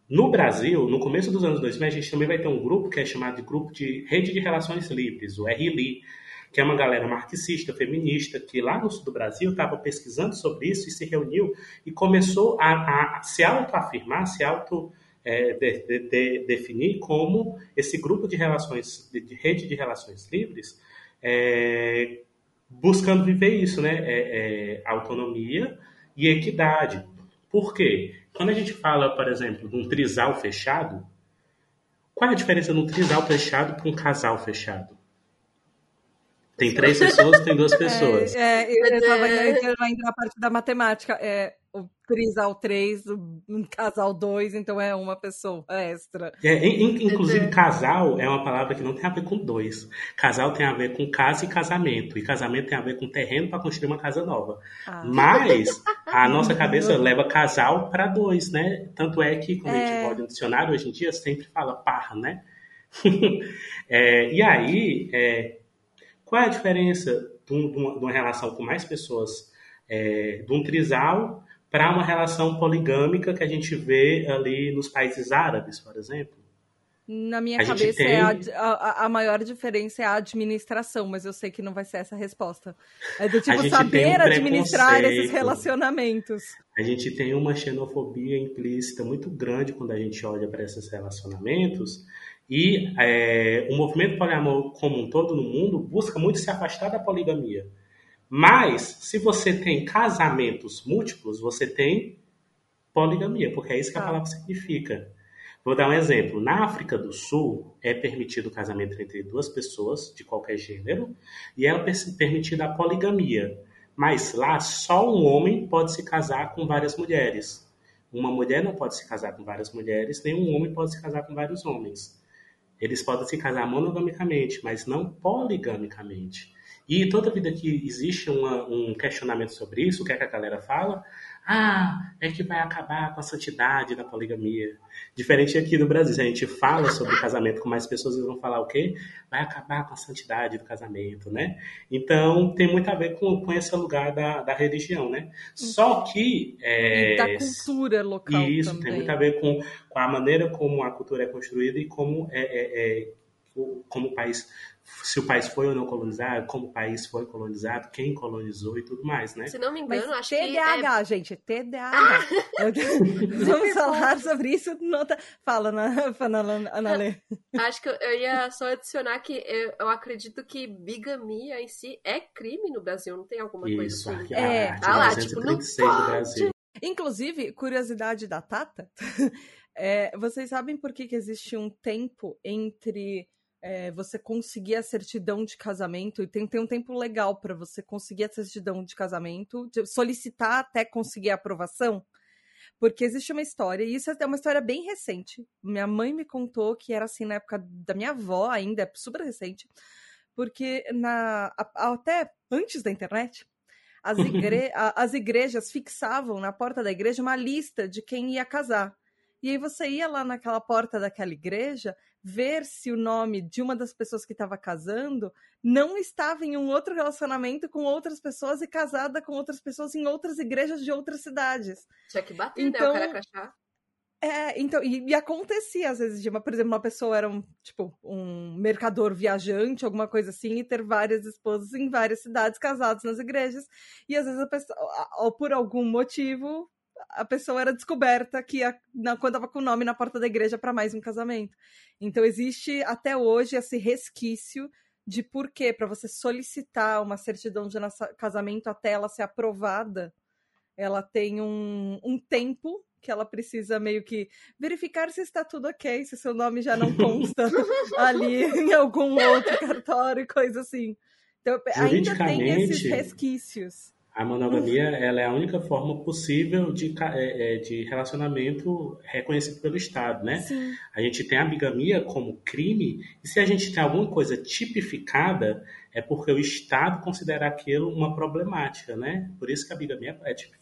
No Brasil, no começo dos anos 2000, a gente também vai ter um grupo que é chamado de Grupo de Rede de Relações Livres, o RLI, que é uma galera marxista, feminista, que lá no sul do Brasil estava pesquisando sobre isso e se reuniu e começou a, a se autoafirmar, se auto é, de, de, de, definir como esse grupo de relações, de, rede de relações livres, é, buscando viver isso, né? É, é, autonomia e equidade. Por quê? Quando a gente fala, por exemplo, de um trisal fechado, qual é a diferença de um trisal fechado para um casal fechado? Tem três pessoas, tem duas pessoas. É, é eu estava entrando na parte da matemática. É, o trisal 3, um casal 2, então é uma pessoa extra. É, in, inclusive, casal é uma palavra que não tem a ver com dois. Casal tem a ver com casa e casamento. E casamento tem a ver com terreno para construir uma casa nova. Ah. Mas a nossa cabeça leva casal para dois, né? Tanto é que, quando é. a gente é. olha no dicionário, hoje em dia sempre fala par, né? é, e aí, é, Qual é a diferença de, um, de uma relação com mais pessoas, é, de um trisal, para uma relação poligâmica que a gente vê ali nos países árabes, por exemplo? Na minha a cabeça, tem... é a, a, a, maior diferença é a administração, mas eu sei que não vai ser essa a resposta. É do tipo saber um administrar esses relacionamentos. A gente tem uma xenofobia implícita muito grande quando a gente olha para esses relacionamentos. E é, o movimento poliamor como um todo no mundo busca muito se afastar da poligamia. Mas, se você tem casamentos múltiplos, você tem poligamia, porque é isso que a tá. palavra significa. Vou dar um exemplo. Na África do Sul, é permitido o casamento entre duas pessoas de qualquer gênero e é permitida a poligamia. Mas lá, só um homem pode se casar com várias mulheres. Uma mulher não pode se casar com várias mulheres, nem um homem pode se casar com vários homens. Eles podem se casar monogamicamente, mas não poligamicamente. E toda vida que existe uma, um questionamento sobre isso, o que, é que a galera fala? Ah, é que vai acabar com a santidade da poligamia. Diferente aqui do Brasil, se a gente fala sobre casamento com mais pessoas, eles vão falar o quê? Vai acabar com a santidade do casamento, né? Então, tem muito a ver com, com esse lugar da, da religião, né? Só que... É, e da cultura local Isso, também. tem muito a ver com, com a maneira como a cultura é construída e como é, é, é como o país se o país foi ou não colonizado, como o país foi colonizado, quem colonizou e tudo mais, né? Se não me engano, Mas acho TDAH, que é... gente, TDAH. Ah! Vamos falar sobre isso. Nota... Fala, na, Ana Lê. Acho que eu ia só adicionar que eu, eu, acredito que bigamia em si é crime no Brasil, não tem alguma isso, coisa assim? É, ah lá, tipo, não pode. Inclusive, curiosidade da Tata, é, vocês sabem por que, que existe um tempo entre é, você conseguir a certidão de casamento, e tem, tem um tempo legal para você conseguir a certidão de casamento, de solicitar até conseguir a aprovação, porque existe uma história, e isso é uma história bem recente. Minha mãe me contou que era assim na época da minha avó, ainda é super recente, porque na, até antes da internet, as, igre, as igrejas fixavam na porta da igreja uma lista de quem ia casar. E aí você ia lá naquela porta daquela igreja ver se o nome de uma das pessoas que estava casando não estava em um outro relacionamento com outras pessoas e casada com outras pessoas em outras igrejas de outras cidades. Tinha que bater, então, né? O então, cara É, então, e, e, acontecia às vezes de uma, por exemplo, uma pessoa era um, tipo, um mercador viajante, alguma coisa assim, e ter várias esposas em várias cidades casados nas igrejas, e às vezes a pessoa, ou por algum motivo, a pessoa era descoberta que a, na, quando estava com o nome na porta da igreja para mais um casamento. Então existe até hoje esse resquício de porquê para você solicitar uma certidão de casamento até ela ser aprovada, ela tem um, um tempo que ela precisa meio que verificar se está tudo ok, se seu nome já não consta ali em algum outro cartório, coisa assim. Então ainda tem esses resquícios a monogamia ela é a única forma possível de, é, é, de relacionamento reconhecido pelo Estado, né? Sim. A gente tem a bigamia como crime, e se a gente tem alguma coisa tipificada, é porque o Estado considera aquilo uma problemática, né? Por isso que a bigamia é tipificada.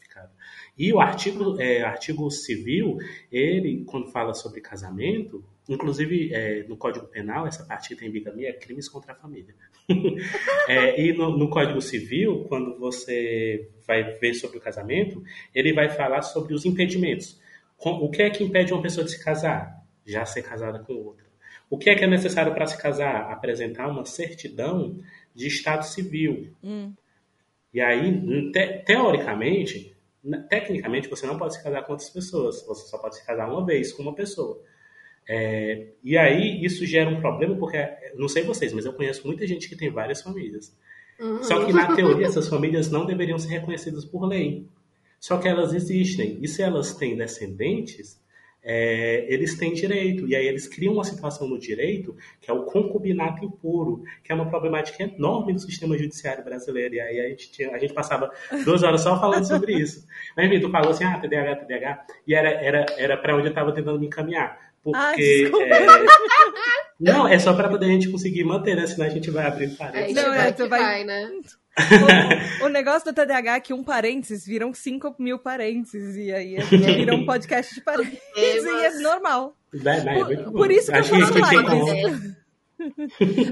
E o artigo, é, artigo civil, ele, quando fala sobre casamento, inclusive é, no Código Penal, essa parte tem bigamia, é crimes contra a família. é, e no, no, Código Civil, quando você vai ver sobre o casamento, ele vai falar sobre os impedimentos. O que é que impede uma pessoa de se casar? Já ser casada com outra. O que é que é necessário para se casar? Apresentar uma certidão de estado civil. Hum. E aí, te, teoricamente, tecnicamente, você não pode se casar com outras pessoas. Você só pode se casar uma vez com uma pessoa. É, e aí isso gera um problema, porque, não sei vocês, mas eu conheço muita gente que tem várias famílias. Uhum. Só que, na teoria, essas famílias não deveriam ser reconhecidas por lei. Só que elas existem. E se elas têm descendentes, é, eles têm direito. E aí eles criam uma situação no direito que é o concubinato impuro, que é uma problemática enorme no sistema judiciário brasileiro. E aí a gente, tinha, a gente passava duas horas só falando sobre isso. Mas, enfim, tu falou assim, ah, TDAH, TDAH, e era para era, era onde eu estava tentando me encaminhar. Porque. é... Não, é só para poder a gente conseguir manter, né? Senão a gente vai abrir parênteses. Não, é, tu vai... vai, né? O, o, negócio do TDAH é que um parênteses viram 5 mil parênteses. E aí a gente vira um podcast de parênteses e é normal. Vai, vai, por, por, isso que Acho eu falo lives.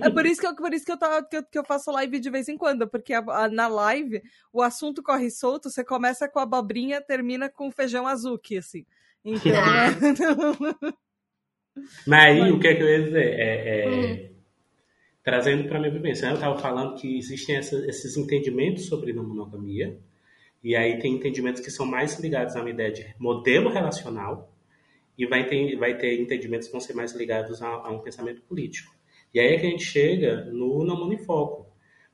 é por isso que eu, por isso que eu, tava, que eu, que eu faço live de vez em quando, porque a, a, na live o assunto corre solto, você começa com a abobrinha, termina com feijão azuki, assim. Então. É... Mas aí, o que é que eu ia dizer? É, é... Hum. Trazendo para a minha vivência, eu estava falando que existem essa, esses entendimentos sobre não monogamia, e aí tem entendimentos que são mais ligados a uma ideia de modelo relacional, e vai ter, vai ter entendimentos que vão ser mais ligados a, a um pensamento político. E aí é que a gente chega no não monofoco,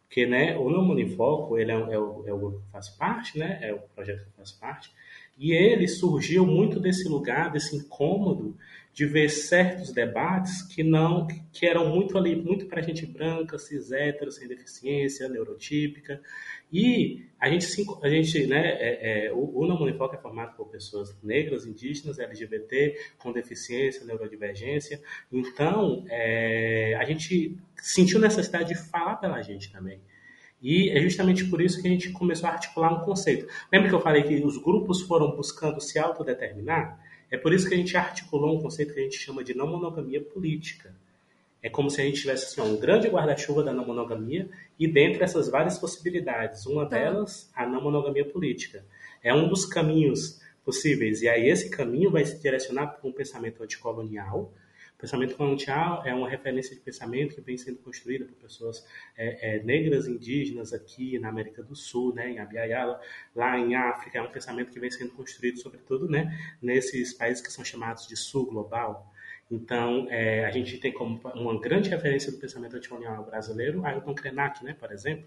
porque né, o não monofoco ele é, é, o, é o grupo que faz parte, né, é o projeto que faz parte, e ele surgiu muito desse lugar, desse incômodo de ver certos debates que não que eram muito ali muito para gente branca, cis hétero, sem deficiência, neurotípica e a gente a gente né é, é, o, o é formado por pessoas negras, indígenas, LGBT com deficiência, neurodivergência então é, a gente sentiu necessidade de falar pela gente também e é justamente por isso que a gente começou a articular um conceito. Lembra que eu falei que os grupos foram buscando se autodeterminar? É por isso que a gente articulou um conceito que a gente chama de não monogamia política. É como se a gente tivesse assim, um grande guarda-chuva da não monogamia e dentre essas várias possibilidades, uma tá. delas, a não monogamia política. É um dos caminhos possíveis. E aí esse caminho vai se direcionar para um pensamento anticolonial, pensamento colonial é uma referência de pensamento que vem sendo construída por pessoas é, é, negras indígenas aqui na América do Sul, né, em Abiyala, lá em África. É um pensamento que vem sendo construído, sobretudo, né, nesses países que são chamados de Sul global. Então, é, a gente tem como uma grande referência do pensamento anticolonial brasileiro Ailton Krenak, né, por exemplo,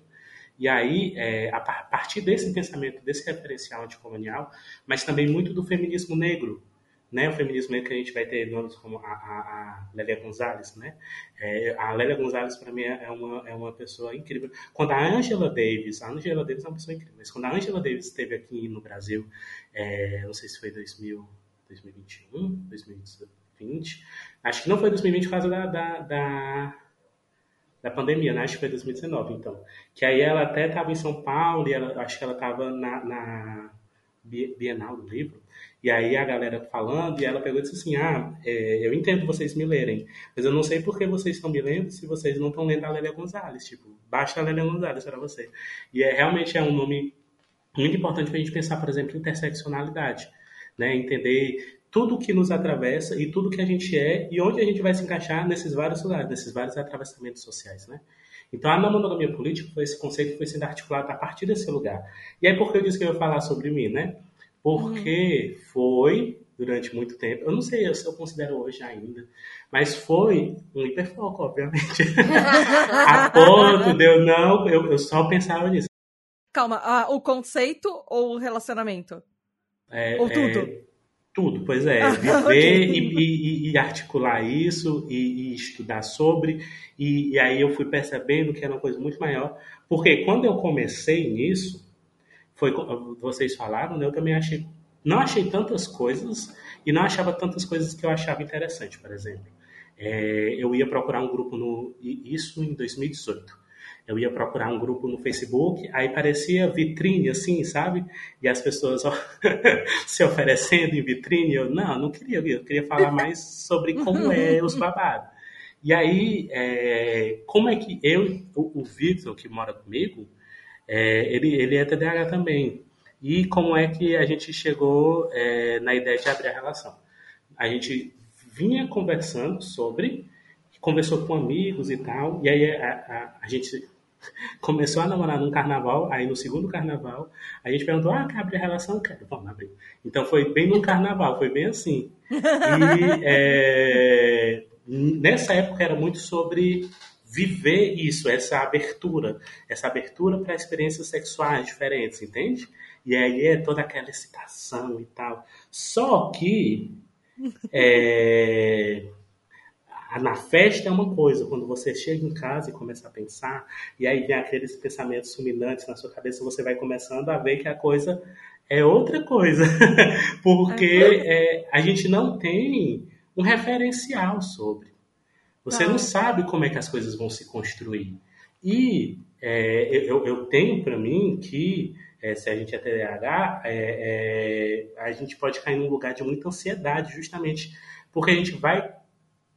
e aí, é, a partir desse pensamento, desse referencial anticolonial, mas também muito do feminismo negro, né, o feminismo que a gente vai ter nomes como a, a, a Lélia Gonzalez, né? É, a Lélia Gonzalez, para mim, é uma, é uma pessoa incrível. Quando a Angela Davis, a Angela Davis é uma pessoa incrível, mas quando a Angela Davis esteve aqui no Brasil, é, não sei se foi 2000, 2021, 2020, acho que não foi 2020 por causa da, da, da da pandemia, né? acho que foi 2019, então. Que aí ela até estava em São Paulo e ela, acho que ela estava na, na Bienal do livro, e aí a galera falando, e ela pegou e disse assim: Ah, é, eu entendo vocês me lerem, mas eu não sei por que vocês estão me lendo se vocês não estão lendo a Lélia Gonzalez. Tipo, baixa a Lélia Gonzalez para você. E é, realmente é um nome muito importante para a gente pensar, por exemplo, interseccionalidade, né? Entender tudo que nos atravessa e tudo que a gente é e onde a gente vai se encaixar nesses vários lugares, nesses vários atravessamentos sociais, né? Então, a não monogamia política foi esse conceito que foi sendo articulado a partir desse lugar. E aí, por que eu disse que eu ia falar sobre mim, né? Porque foi, durante muito tempo, eu não sei se eu considero hoje ainda, mas foi um hiperfoco, obviamente. a ponto de eu não, eu, eu só pensava nisso. Calma, ah, o conceito ou o relacionamento? É, ou tudo? É, tudo, pois é. Viver okay. e, e, e, articular isso e, e estudar sobre. E, aí eu fui percebendo que era uma coisa muito maior. Porque quando eu comecei nisso, foi vocês falaram, né? Eu também achei, não achei tantas coisas e não achava tantas coisas que eu achava interessante, por exemplo. É, eu ia procurar um grupo no isso em 2018. Eu ia procurar um grupo no Facebook, aí parecia vitrine, assim, sabe? E as pessoas ó, se oferecendo em vitrine. Eu, não, não queria, eu queria falar mais sobre como é os babados. E aí, é, como é que eu, o, o Victor, que mora comigo, é, ele, ele é TDAH também. E como é que a gente chegou é, na ideia de abrir a relação? A gente vinha conversando sobre, conversou com amigos e tal, e aí a, a, a gente começou a namorar num carnaval, aí no segundo carnaval, a gente perguntou, ah, quer abrir a relação? Quero, vamos abrir. Então foi bem no carnaval, foi bem assim. E é, nessa época era muito sobre viver isso, essa abertura, essa abertura para experiências sexuais diferentes, entende? E aí é toda aquela excitação e tal. Só que é, na festa é uma coisa, quando você chega em casa e começa a pensar, e aí vem aqueles pensamentos fulminantes na sua cabeça, você vai começando a ver que a coisa é outra coisa, porque é, a gente não tem um referencial sobre. Você não. não sabe como é que as coisas vão se construir. E é, eu, eu, tenho para mim que é, se a gente é TDAH, é, é, a gente pode cair num lugar de muita ansiedade, justamente porque a gente vai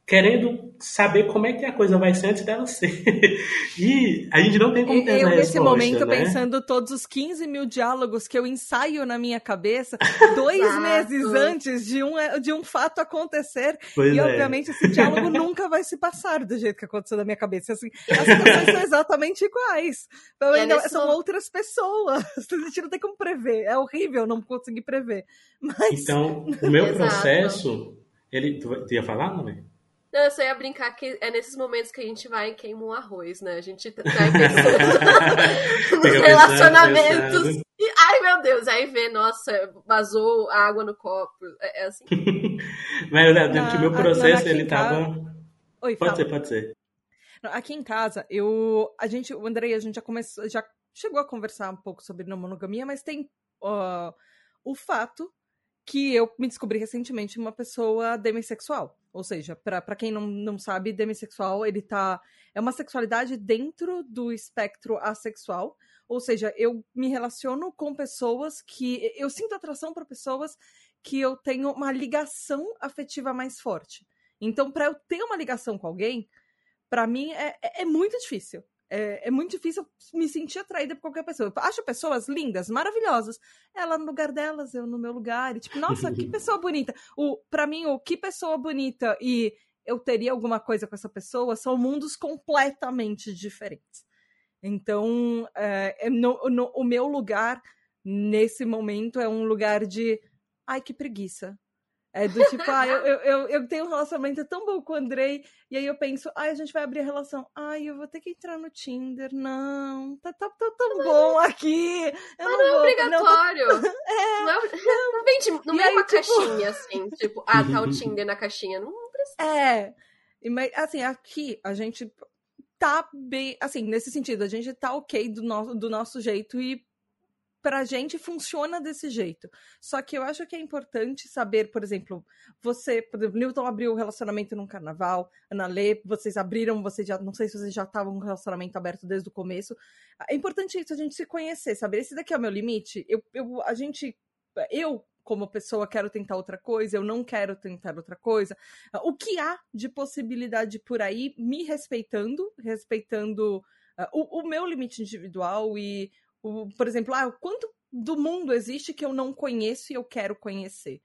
querendo saber como é que a coisa vai ser antes dela ser. e a gente não tem como ter Eu, nesse resposta, momento, né? pensando todos os 15 mil diálogos que eu ensaio na minha cabeça, dois meses antes de um, de um fato acontecer. Pois e, é. obviamente, esse diálogo nunca vai se passar do jeito que aconteceu na minha cabeça. Assim, as situações são exatamente iguais. Então, é nesse são outras pessoas. A gente não tem como prever. É horrível não conseguir prever. Mas Então, o meu Exato. processo. Ele, tu, tu ia falar, não é? Não, eu só ia brincar que é nesses momentos que a gente vai e queima um arroz, né? A gente vai pensando nos relacionamentos. pensando. E, ai, meu Deus, aí vê, nossa, vazou água no copo. É, é assim. Mas eu lembro que o meu processo, ele tava. Oi, Pode fala. ser, pode ser. Aqui em casa, eu, a gente, o Andrei, a gente já começou, já chegou a conversar um pouco sobre não monogamia, mas tem ó, o fato que eu me descobri recentemente uma pessoa demissexual. Ou seja, pra quem não, não sabe, demissexual, ele tá. É uma sexualidade dentro do espectro assexual. Ou seja, eu me relaciono com pessoas que. Eu sinto atração por pessoas que eu tenho uma ligação afetiva mais forte. Então, pra eu ter uma ligação com alguém, Pra mim é, é- é muito difícil. É, é muito difícil me sentir atraída por qualquer pessoa. Eu acho pessoas lindas, maravilhosas. Ela no lugar delas, eu no meu lugar. E tipo, nossa, que pessoa bonita. O, pra mim, o que pessoa bonita e eu teria alguma coisa com essa pessoa são mundos completamente diferentes. Então, é, é no- no- o meu lugar nesse momento é um lugar de ai, que preguiça. É do tipo, ah, eu, eu, eu, tenho um relacionamento tão bom com o Andrei, e aí eu penso, ai, a gente vai abrir a relação. Ai, eu vou ter que entrar no Tinder. Não, tá, tá, tá tão bom aqui. Eu Mas não não é não, obrigatório. Não, é, não vende, não E vem aí, uma tipo- caixinha assim, tipo, ah, tá o Tinder na caixinha. Não precisa. É, mas assim, aqui a gente tá bem, assim, nesse sentido, a gente tá ok do nosso, do nosso jeito e pra gente funciona desse jeito. Só que eu acho que é importante saber, por exemplo, você, por exemplo, Newton abriu o relacionamento num carnaval, Ana Lê, vocês abriram, vocês já, não sei se vocês já estavam com um relacionamento aberto desde o começo. É importante isso, a gente se conhecer, saber, esse daqui é o meu limite, eu, eu a gente, eu como pessoa quero tentar outra coisa, eu não quero tentar outra coisa. O que há de possibilidade por aí, me respeitando, respeitando uh, o, o meu limite individual e, o, por exemplo, ah, quanto do mundo existe que eu não conheço e eu quero conhecer.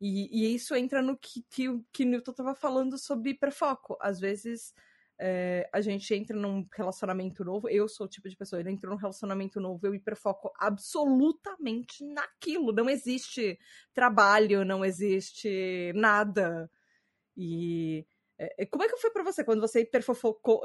E, e isso entra no que, que, que Newton estava falando sobre hiperfoco. Às vezes é, a gente entra num relacionamento novo, eu sou o tipo de pessoa, ele entrou num relacionamento novo, eu hiperfoco absolutamente naquilo. Não existe trabalho, não existe nada. E como é que foi pra você quando você hiperfofocou?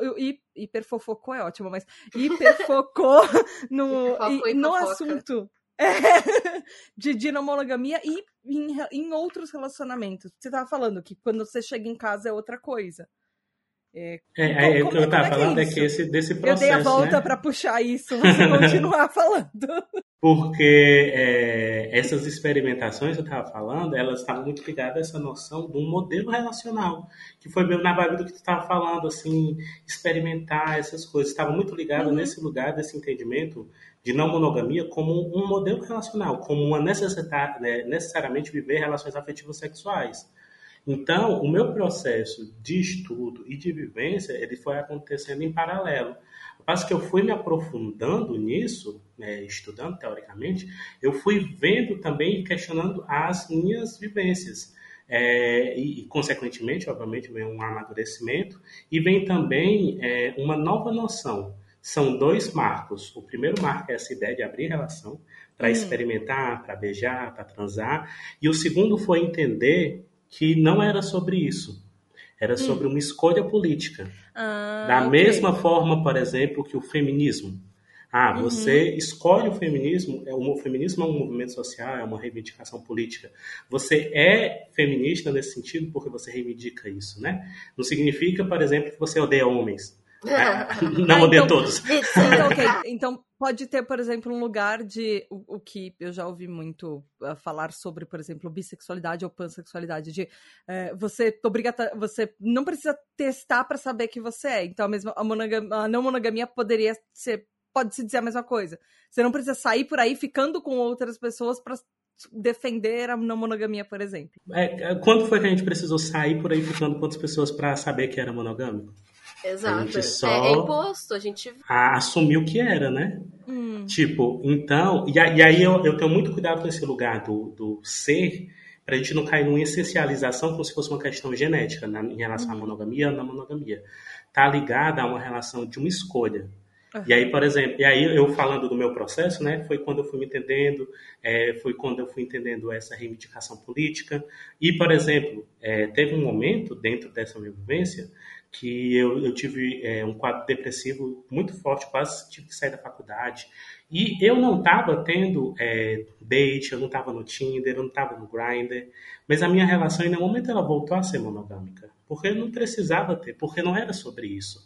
Hiperfofocou é ótimo, mas hiperfocou no, e- no assunto é, de, de não monogamia e em, em outros relacionamentos. Você tava falando que quando você chega em casa é outra coisa. É, Como- é, o que como- eu tava é que é falando é, que esse, desse eu processo, dei a volta né? pra puxar isso, você continuar falando. Porque é, essas experimentações que eu estava falando, elas estavam muito ligadas a essa noção de um modelo relacional, que foi meio na vibe do que tu estava falando, assim, experimentar essas coisas. Estava muito ligado Uhum. nesse lugar desse entendimento de não monogamia como um modelo relacional, como uma necessidade, né, necessariamente viver relações afetivas sexuais. Então, o meu processo de estudo e de vivência, ele foi acontecendo em paralelo. Mas que eu fui me aprofundando nisso, né, estudando teoricamente, eu fui vendo também e questionando as minhas vivências. É, e, e, consequentemente, obviamente, vem um amadurecimento e vem também é, uma nova noção. São dois marcos. O primeiro marco é essa ideia de abrir relação para Hum. experimentar, para beijar, para transar. E o segundo foi entender que não era sobre isso. Era sobre uma escolha política. Ah, Da ok. mesma forma, por exemplo, que o feminismo. Ah, Uhum. você escolhe o feminismo, é, o feminismo é um movimento social, é uma reivindicação política. Você é feminista nesse sentido porque você reivindica isso, né? Não significa, por exemplo, que você odeia homens. Não Ah, odeia então- todos. Então, ok. Então, pode ter, por exemplo, um lugar de. O, o que eu já ouvi muito uh, falar sobre, por exemplo, bissexualidade ou pansexualidade, de eh, você obrigata, você não precisa testar para saber que você é. Então, a, mesma, a, monogam- a não monogamia poderia ser. Pode-se dizer a mesma coisa. Você não precisa sair por aí ficando com outras pessoas para defender a não monogamia, por exemplo. É, quando foi que a gente precisou sair por aí ficando quantas pessoas para saber que era monogâmico? Exato. A gente só é, é imposto, a gente assumiu que era, né? Hum. Tipo, então, e, e aí eu, eu, tenho muito cuidado com esse lugar do, do ser, para a gente não cair numa essencialização como se fosse uma questão genética na, em relação à uhum. monogamia ou na monogamia. Tá ligada a uma relação de uma escolha. Uhum. E aí, por exemplo, e aí eu falando do meu processo, né, foi quando eu fui me entendendo, é, foi quando eu fui entendendo essa reivindicação política. E, por exemplo, é, teve um momento dentro dessa minha vivência que eu, eu tive é, um quadro depressivo muito forte, quase tive que sair da faculdade. E eu não estava tendo é, date, eu não estava no Tinder, eu não estava no Grindr, mas a minha relação em nenhum momento ela voltou a ser monogâmica, porque eu não precisava ter, porque não era sobre isso.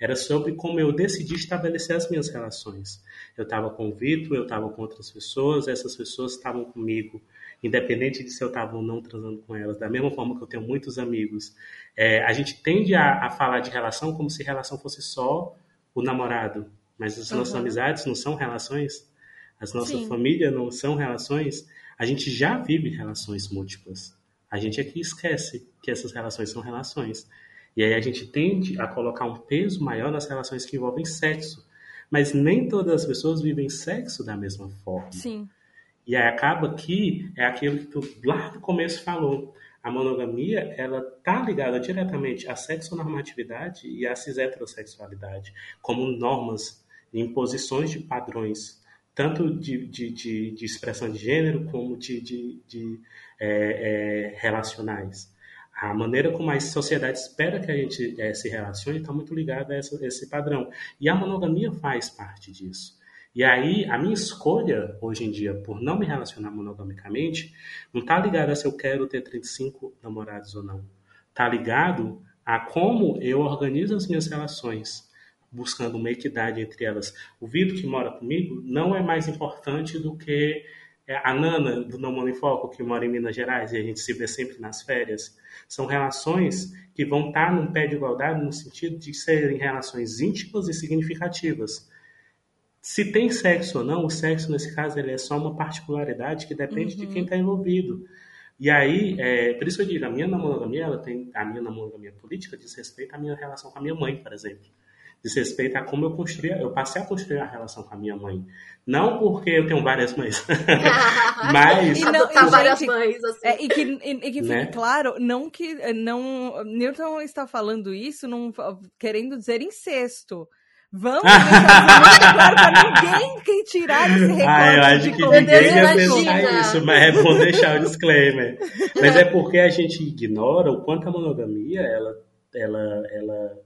Era sobre como eu decidi estabelecer as minhas relações. Eu estava com o Vitor, eu estava com outras pessoas, essas pessoas estavam comigo independente de se eu estava ou não transando com elas, da mesma forma que eu tenho muitos amigos, é, a gente tende a, a, falar de relação como se relação fosse só o namorado, mas as uhum. nossas amizades não são relações, as nossas famílias não são relações, a gente já vive relações múltiplas. A gente aqui esquece que essas relações são relações. E aí a gente tende a colocar um peso maior nas relações que envolvem sexo. Mas nem todas as pessoas vivem sexo da mesma forma. Sim. E aí acaba que é aquilo que tu lá no começo falou. A monogamia, ela tá ligada diretamente à sexonormatividade e à cis-heterossexualidade, como normas, imposições de padrões, tanto de, de, de, de expressão de gênero como de, de, de é, é, relacionais. A maneira como a sociedade espera que a gente é, se relacione está muito ligada a essa, esse padrão. E a monogamia faz parte disso. E aí, a minha escolha, hoje em dia, por não me relacionar monogamicamente, não está ligada a se eu quero ter 35 namorados ou não. Está ligado a como eu organizo as minhas relações, buscando uma equidade entre elas. O Vitor que mora comigo não é mais importante do que é, a Nana, do Não Mano em Foco, que mora em Minas Gerais, e a gente se vê sempre nas férias. São relações que vão estar num pé de igualdade no sentido de serem relações íntimas e significativas se tem sexo ou não, o sexo nesse caso ele é só uma particularidade que depende uhum. de quem está uhum. envolvido. E aí, é, por isso que eu digo, a minha monogamia, ela tem, a minha monogamia política diz respeito à minha relação com a minha mãe, por exemplo. Diz respeito a como eu construí, eu passei a construir a relação com a minha mãe. Não porque eu tenho várias mães, mas... E não, Adotar e, várias gente, mães, assim. É, e que, e, e que fique né? claro, não que... Não, Newton está falando isso não, querendo dizer incesto. Vamos deixar claro pra ninguém quem tirar esse recorde. Ah, eu acho que ninguém ia pensar isso, mas é bom deixar o disclaimer. Mas é porque a gente ignora o quanto a monogamia ela, ela, ela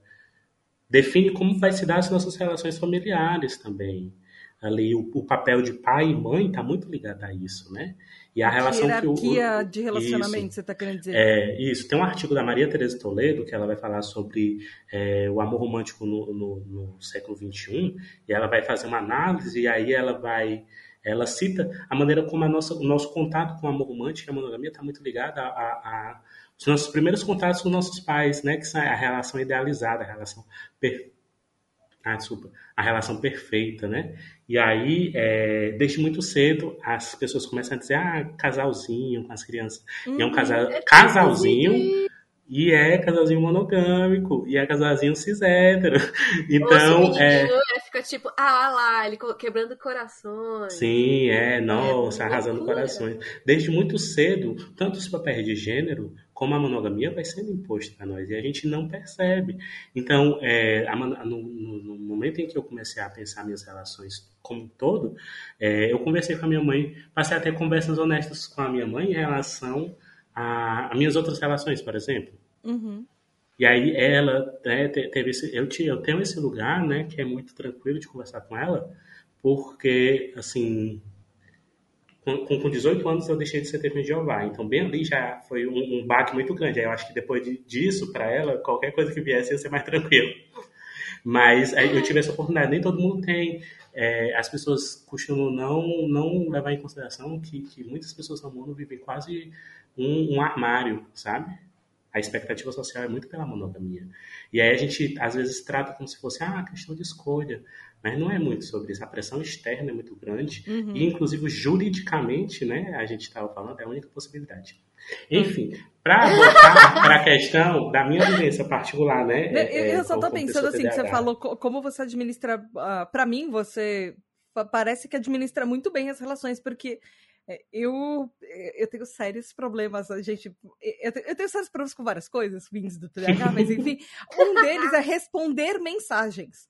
define como vai se dar as nossas relações familiares também. Ali o, o papel de pai e mãe está muito ligado a isso, né? E a relação Hierarquia de relacionamento, isso, você está querendo dizer? É, isso. Tem um artigo da Maria Teresa Toledo que ela vai falar sobre é, o amor romântico no, no, no, século XXI e ela vai fazer uma análise e aí ela vai ela cita a maneira como a nossa, o nosso contato com o amor romântico e a monogamia está muito ligado a, a, a, os nossos primeiros contatos com nossos pais, né, que são a relação idealizada, a relação perfeita ah, desculpa, a relação perfeita, né? E aí, é, desde muito cedo, as pessoas começam a dizer, ah, casalzinho com as crianças. Uhum, e é um uhum, casal, é casalzinho, e é casalzinho monogâmico, e é casalzinho cis hétero. Então, é... Fica tipo, ah lá, ele quebrando corações. Sim, é, nossa, é arrasando corações. Desde muito cedo, tanto os papéis de gênero como a monogamia vai sendo imposto para nós e a gente não percebe. Então, é, a, no, no, momento em que eu comecei a pensar minhas relações como um todo, é, eu conversei com a minha mãe, passei a ter conversas honestas com a minha mãe em relação a, a minhas outras relações, por exemplo. Uhum. E aí ela né, teve esse, eu, eu tenho esse lugar, né, que é muito tranquilo de conversar com ela, porque assim com, com 18 anos eu deixei de ser testemunha de Jeová. Então, bem ali já foi um, um baque muito grande. Aí eu acho que depois de, disso, para ela, qualquer coisa que viesse ia ser mais tranquilo. Mas aí, eu tive essa oportunidade. Nem todo mundo tem. É, as pessoas costumam não, não levar em consideração que, que muitas pessoas no mundo vivem quase um, um armário, sabe? A expectativa social é muito pela monogamia. E aí a gente, às vezes, trata como se fosse ah, questão de escolha. Mas não é muito sobre isso. A pressão externa é muito grande. Uhum. E, inclusive, juridicamente, né, a gente estava falando, é a única possibilidade. Enfim, para voltar para a questão da minha vivência particular, né? Eu, é, eu só estou pensando assim, que você falou como você administra. Uh, ah, para mim, você parece que administra muito bem as relações, porque é, eu, eu tenho sérios problemas, gente. Eu tenho, eu tenho sérios problemas com várias coisas, vindos do TDAH, mas enfim, um deles é responder mensagens.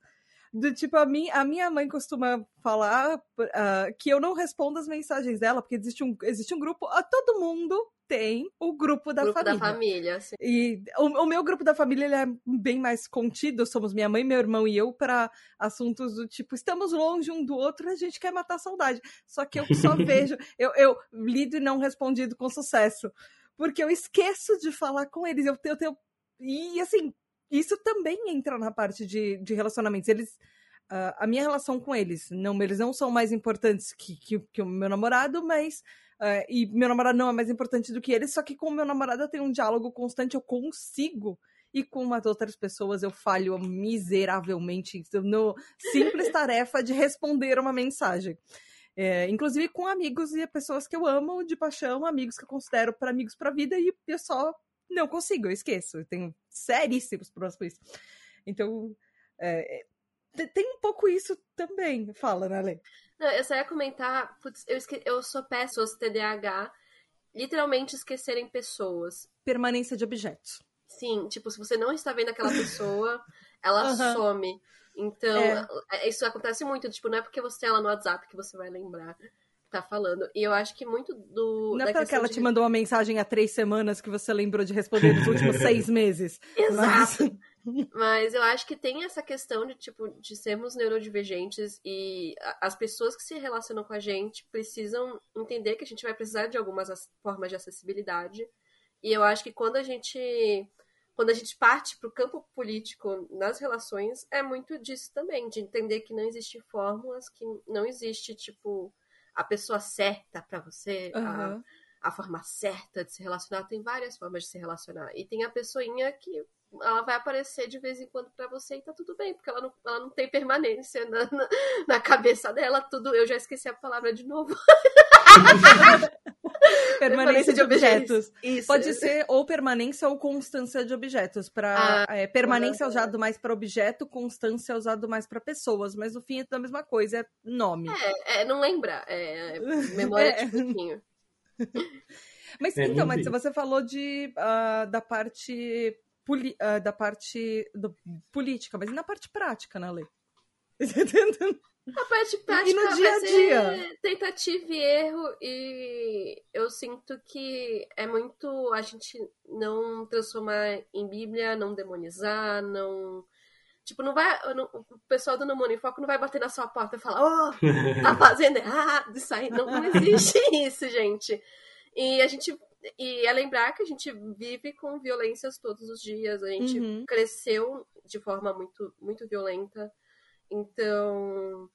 Do tipo, a, mim, a minha mãe costuma falar uh, que eu não respondo as mensagens dela, porque existe um, existe um grupo, uh, todo mundo tem o grupo da grupo família. da família, sim. E o, o, meu grupo da família ele é bem mais contido, somos minha mãe, meu irmão e eu, para assuntos do tipo, estamos longe um do outro, a gente quer matar a saudade. Só que eu só vejo, eu, eu lido e não respondido com sucesso. Porque eu esqueço de falar com eles. Eu, eu tenho. E assim, isso também entra na parte de, de relacionamentos. Eles. Uh, a minha relação com eles, não, eles não são mais importantes que, que, que o meu namorado, mas Uh, e meu namorado não é mais importante do que ele, só que com o meu namorado eu tenho um diálogo constante, eu consigo. E com as outras pessoas eu falho miseravelmente no simples tarefa de responder uma mensagem. É, inclusive com amigos e pessoas que eu amo de paixão, amigos que eu considero para amigos para vida, e eu só não consigo, eu esqueço. Eu tenho seríssimos problemas com isso. Então, é, tem um pouco isso também. Fala, né, Lê? Não, eu só ia comentar, putz, eu, esque... eu sou péssima TDAH, literalmente esquecerem pessoas. Permanência de objetos. Sim, tipo, se você não está vendo aquela pessoa, ela uhum. some. Então, é. é. isso acontece muito, tipo, não é porque você tem ela no WhatsApp que você vai lembrar tá falando. E eu acho que muito do. Não é porque ela de... te mandou uma mensagem há três semanas que você lembrou de responder nos últimos seis meses. Exato. Mas... Mas eu acho que tem essa questão de, tipo, de sermos neurodivergentes e as pessoas que se relacionam com a gente precisam entender que a gente vai precisar de algumas formas de acessibilidade. E eu acho que quando a gente quando a gente parte para o campo político nas relações, é muito disso também, de entender que não existe fórmulas, que não existe, tipo, a pessoa certa para você, uhum. a, a forma certa de se relacionar. Tem várias formas de se relacionar. E tem a pessoinha que ela vai aparecer de vez em quando para você e tá tudo bem, porque ela não, ela não tem permanência na, na, na, cabeça dela, tudo. Eu já esqueci a palavra de novo. permanência de objetos. Isso. Pode ser ou permanência ou constância de objetos. Para ah, é, permanência é usado mais para objeto, constância é usado mais para pessoas, mas no fim é a mesma coisa, é nome. É, é não lembra, é, memória é. de pouquinho. Mas é, então, mas você falou de uh, da parte uh, da parte do, política, mas e na parte prática, né, Lê? A parte prática e no dia a dia. tentativa e erro e eu sinto que é muito a gente não transformar em Bíblia, não demonizar, não Tipo, não vai. Não, o pessoal do No Money Foco não vai bater na sua porta e falar, oh, tá fazendo errado, isso aí. Não, não existe isso, gente. E a gente e é lembrar que a gente vive com violências todos os dias. A gente uhum. cresceu de forma muito, muito violenta. Então,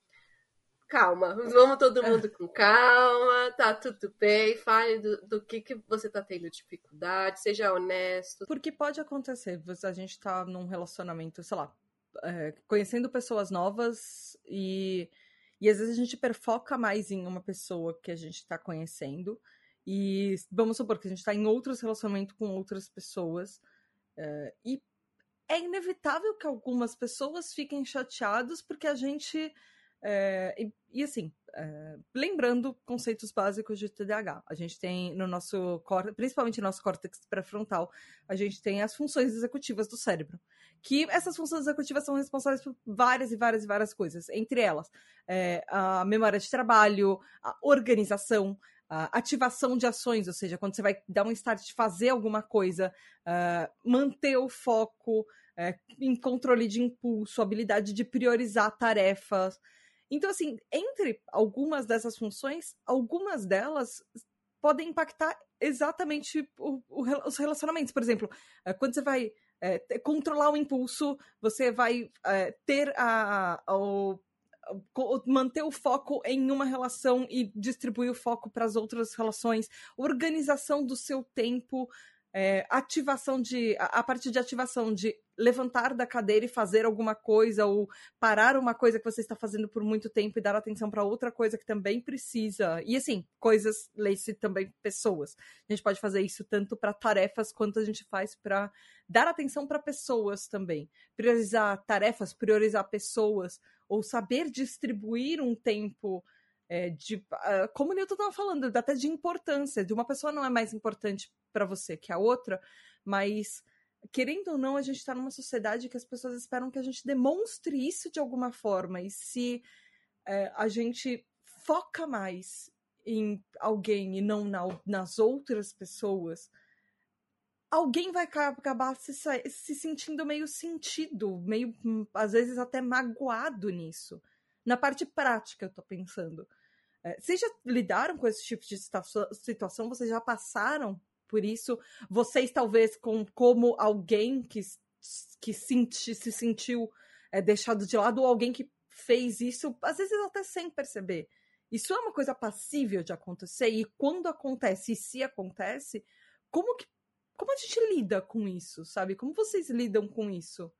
calma. Vamos todo é. mundo com calma. Tá tudo bem. Fale do, do que, que você tá tendo dificuldade. Seja honesto. Porque pode acontecer. A gente tá num relacionamento, sei lá, é, conhecendo pessoas novas e. E às vezes a gente perfoca mais em uma pessoa que a gente tá conhecendo e vamos supor que a gente está em outros relacionamentos com outras pessoas. Uh, e é inevitável que algumas pessoas fiquem chateadas porque a gente. É, e, e, assim, é, lembrando conceitos básicos de TDAH, a gente tem no nosso principalmente no nosso córtex pré-frontal, a gente tem as funções executivas do cérebro. Que essas funções executivas são responsáveis por várias e várias e várias coisas, entre elas é, a memória de trabalho, a organização, a ativação de ações, ou seja, quando você vai dar um start de fazer alguma coisa, uh, manter o foco uh, em controle de impulso, habilidade de priorizar tarefas. Então, assim, entre algumas dessas funções, algumas delas podem impactar exatamente o, o, os relacionamentos. Por exemplo, uh, quando você vai controlar o impulso, você vai ter a, a, o manter o foco em uma relação e distribuir o foco para as outras relações, organização do seu tempo. é, ativação de. A, a partir de ativação de levantar da cadeira e fazer alguma coisa, ou parar uma coisa que você está fazendo por muito tempo e dar atenção para outra coisa que também precisa. E assim, coisas, leia-se também pessoas. A gente pode fazer isso tanto para tarefas quanto a gente faz para dar atenção para pessoas também. Priorizar tarefas, priorizar pessoas, ou saber distribuir um tempo. É, de, uh, como o Newton estava falando, até de importância, de uma pessoa não é mais importante para você que a outra, mas querendo ou não, a gente está numa sociedade que as pessoas esperam que a gente demonstre isso de alguma forma. E se é, a gente foca mais em alguém e não na, nas outras pessoas, alguém vai acabar se, se sentindo meio sentido, meio, às vezes, até magoado nisso. Na parte prática, eu tô pensando. É, vocês já lidaram com esse tipo de situação? Vocês já passaram por isso, vocês talvez com como alguém que, que senti, se sentiu é, deixado de lado ou alguém que fez isso, às vezes até sem perceber. Isso é uma coisa passível de acontecer e quando acontece e se acontece, como que como a gente lida com isso, sabe? Como vocês lidam com isso?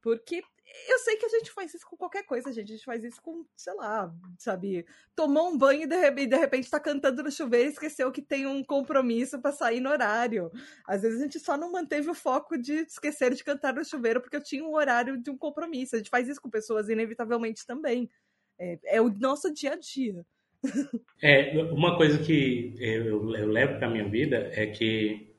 Porque eu sei que a gente faz isso com qualquer coisa, gente. A gente faz isso com, sei lá, sabe? Tomou um banho e de repente, tá cantando no chuveiro e esqueceu que tem um compromisso para sair no horário. Às vezes a gente só não manteve o foco de esquecer de cantar no chuveiro porque eu tinha um horário de um compromisso. A gente faz isso com pessoas inevitavelmente também. É, é o nosso dia a dia. É, uma coisa que eu, eu levo para minha vida é que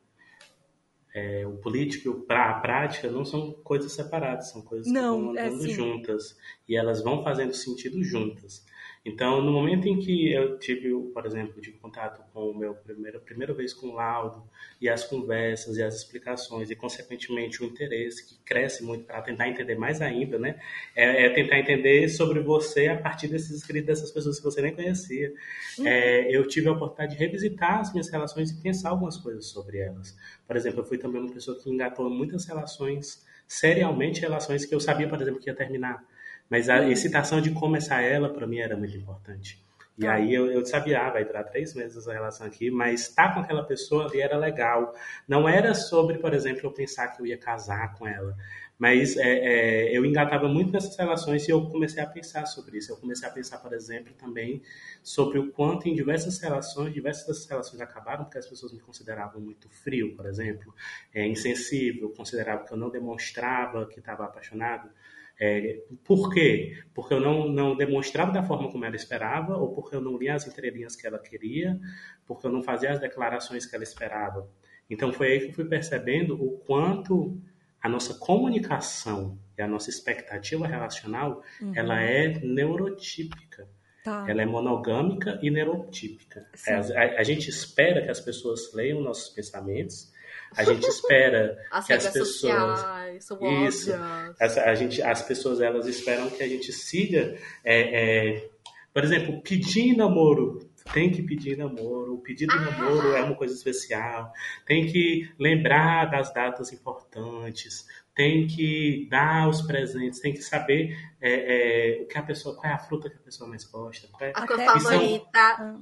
é, o político para a prática não são coisas separadas, são coisas não, que vão é andando é, juntas e elas vão fazendo sentido juntas. Então, no momento em que eu tive, por exemplo, tive contato com o meu primeiro, primeira vez com o laudo e as conversas e as explicações e, consequentemente, o interesse que cresce muito para tentar entender mais ainda, né? É, é, tentar entender sobre você a partir desses escritos dessas pessoas que você nem conhecia. Uhum. É, eu tive a oportunidade de revisitar as minhas relações e pensar algumas coisas sobre elas. Por exemplo, eu fui também uma pessoa que engatou muitas relações, serialmente relações que eu sabia, por exemplo, que ia terminar mas a excitação de começar ela, para mim, era muito importante. E tá. aí eu, eu sabia, ah, vai durar três meses essa relação aqui, mas estar com aquela pessoa ali era legal. Não era sobre, por exemplo, eu pensar que eu ia casar com ela. Mas é, é, eu engatava muito nessas relações e eu comecei a pensar sobre isso. Eu comecei a pensar, por exemplo, também sobre o quanto em diversas relações, diversas dessas relações acabaram porque as pessoas me consideravam muito frio, por exemplo, é, insensível, consideravam que eu não demonstrava que estava apaixonado. É, por quê? Porque eu não, não demonstrava da forma como ela esperava, ou porque eu não lia as entrelinhas que ela queria, porque eu não fazia as declarações que ela esperava. Então foi aí que eu fui percebendo o quanto a nossa comunicação e a nossa expectativa relacional, uhum. ela é neurotípica. Tá. Ela é monogâmica e neurotípica. É, a, a, gente espera que as pessoas leiam nossos pensamentos, a gente espera as que as pessoas sociais, são isso, as, a gente, as pessoas elas esperam que a gente siga, é, é, por exemplo, pedir namoro. Tem que pedir namoro. O pedido de namoro é uma coisa especial. Tem que lembrar das datas importantes tem que dar os presentes, tem que saber é, é, o que a pessoa, qual é a fruta que a pessoa mais gosta. Qual é, a cor favorita.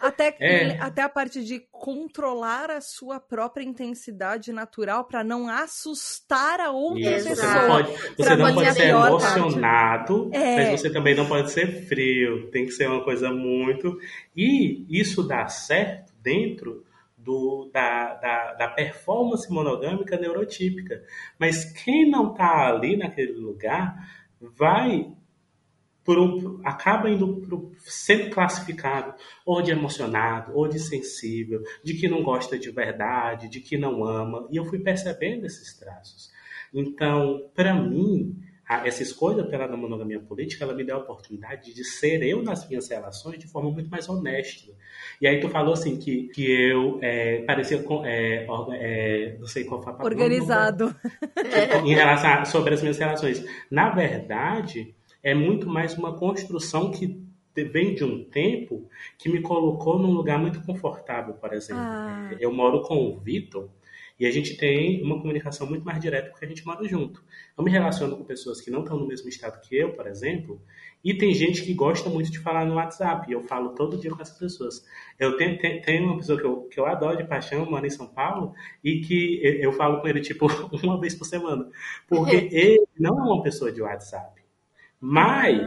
Até, é. até a parte de controlar a sua própria intensidade natural para não assustar a outra Isso, pessoa. Você não pode, você não pode ser emocionado, é. mas você também não pode ser frio. Tem que ser uma coisa muito. E isso dá certo dentro do, da, da, da, performance monogâmica neurotípica. Mas quem não está ali naquele lugar vai por, acaba indo pro, sendo classificado ou de emocionado, ou de sensível, de que não gosta de verdade, de que não ama. E eu fui percebendo esses traços. Então, para mim, essa escolha pela monogamia política, ela me deu a oportunidade de ser eu nas minhas relações de forma muito mais honesta. E aí tu falou assim que, que eu é, parecia com, é, é, não sei qual foi a palavra. Organizado. em relação a, sobre as minhas relações. Na verdade, é muito mais uma construção que vem de um tempo que me colocou num lugar muito confortável, por exemplo. Ah. Eu moro com o Vitor E a gente tem uma comunicação muito mais direta porque a gente mora junto. Eu me relaciono com pessoas que não estão no mesmo estado que eu, por exemplo, e tem gente que gosta muito de falar no WhatsApp. E eu falo todo dia com essas pessoas. Eu tenho, tenho, tenho uma pessoa que eu, que eu adoro de paixão, mora em São Paulo, e que eu falo com ele, tipo, uma vez por semana. Porque ele não é uma pessoa de WhatsApp. Mas,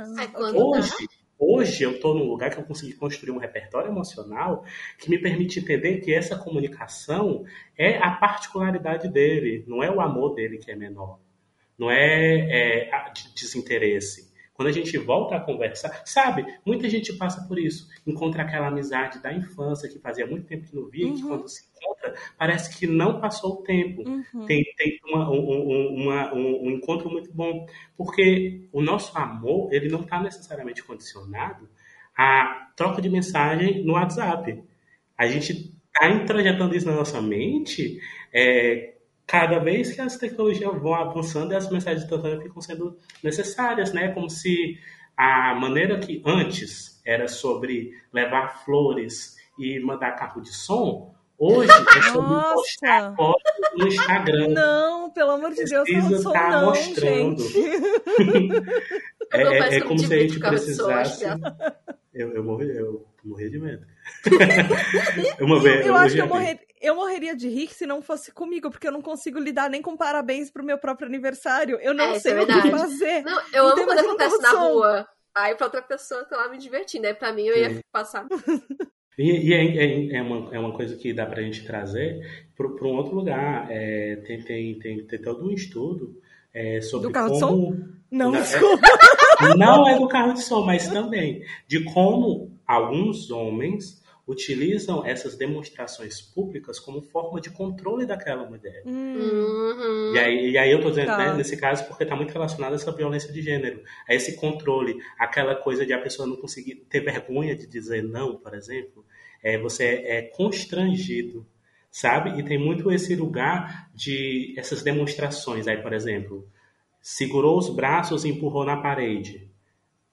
hoje, hoje eu estou num lugar que eu consegui construir um repertório emocional que me permite entender que essa comunicação é a particularidade dele, não é o amor dele que é menor. Não é, é desinteresse. Quando a gente volta a conversar, sabe, muita gente passa por isso. Encontra aquela amizade da infância que fazia muito tempo que não via, uhum. que quando se encontra, parece que não passou o tempo. Uhum. Tem, tem uma, um, uma, um, um, encontro muito bom. Porque o nosso amor, ele não está necessariamente condicionado à troca de mensagem no WhatsApp. A gente está introjetando isso na nossa mente é, cada vez que as tecnologias vão avançando, as mensagens instantâneas ficam sendo necessárias, né? Como se a maneira que antes era sobre levar flores e mandar carro de som, hoje é sobre Nossa. postar fotos no Instagram. Não, pelo amor de Deus, não sou tá não, mostrando. é, é, é como se a gente precisasse. Eu, eu, morri, eu morri de medo. Uma vez, eu, eu acho que eu, morrer, eu morreria de rir se não fosse comigo, porque eu não consigo lidar nem com parabéns pro meu próprio aniversário. Eu não é, sei é o que fazer. Não, eu amo quando acontece na rua. Aí pra outra pessoa tô lá me divertindo. Aí pra mim eu ia é. passar. E, e é, é, é, uma, é uma coisa que dá pra gente trazer para um outro lugar. É, tem, tem, tem, tem todo um estudo é, sobre do carro como... de som? Não, desculpa. É, não é do carro de som, mas também de como alguns homens utilizam essas demonstrações públicas como forma de controle daquela mulher. Uhum. E, aí, e aí eu estou dizendo, tá. né, nesse caso, porque está muito relacionado a essa violência de gênero, a esse controle, aquela coisa de a pessoa não conseguir ter vergonha de dizer não, por exemplo, é, você é, é constrangido, sabe? E tem muito esse lugar de essas demonstrações. Aí, por exemplo, segurou os braços e empurrou na parede,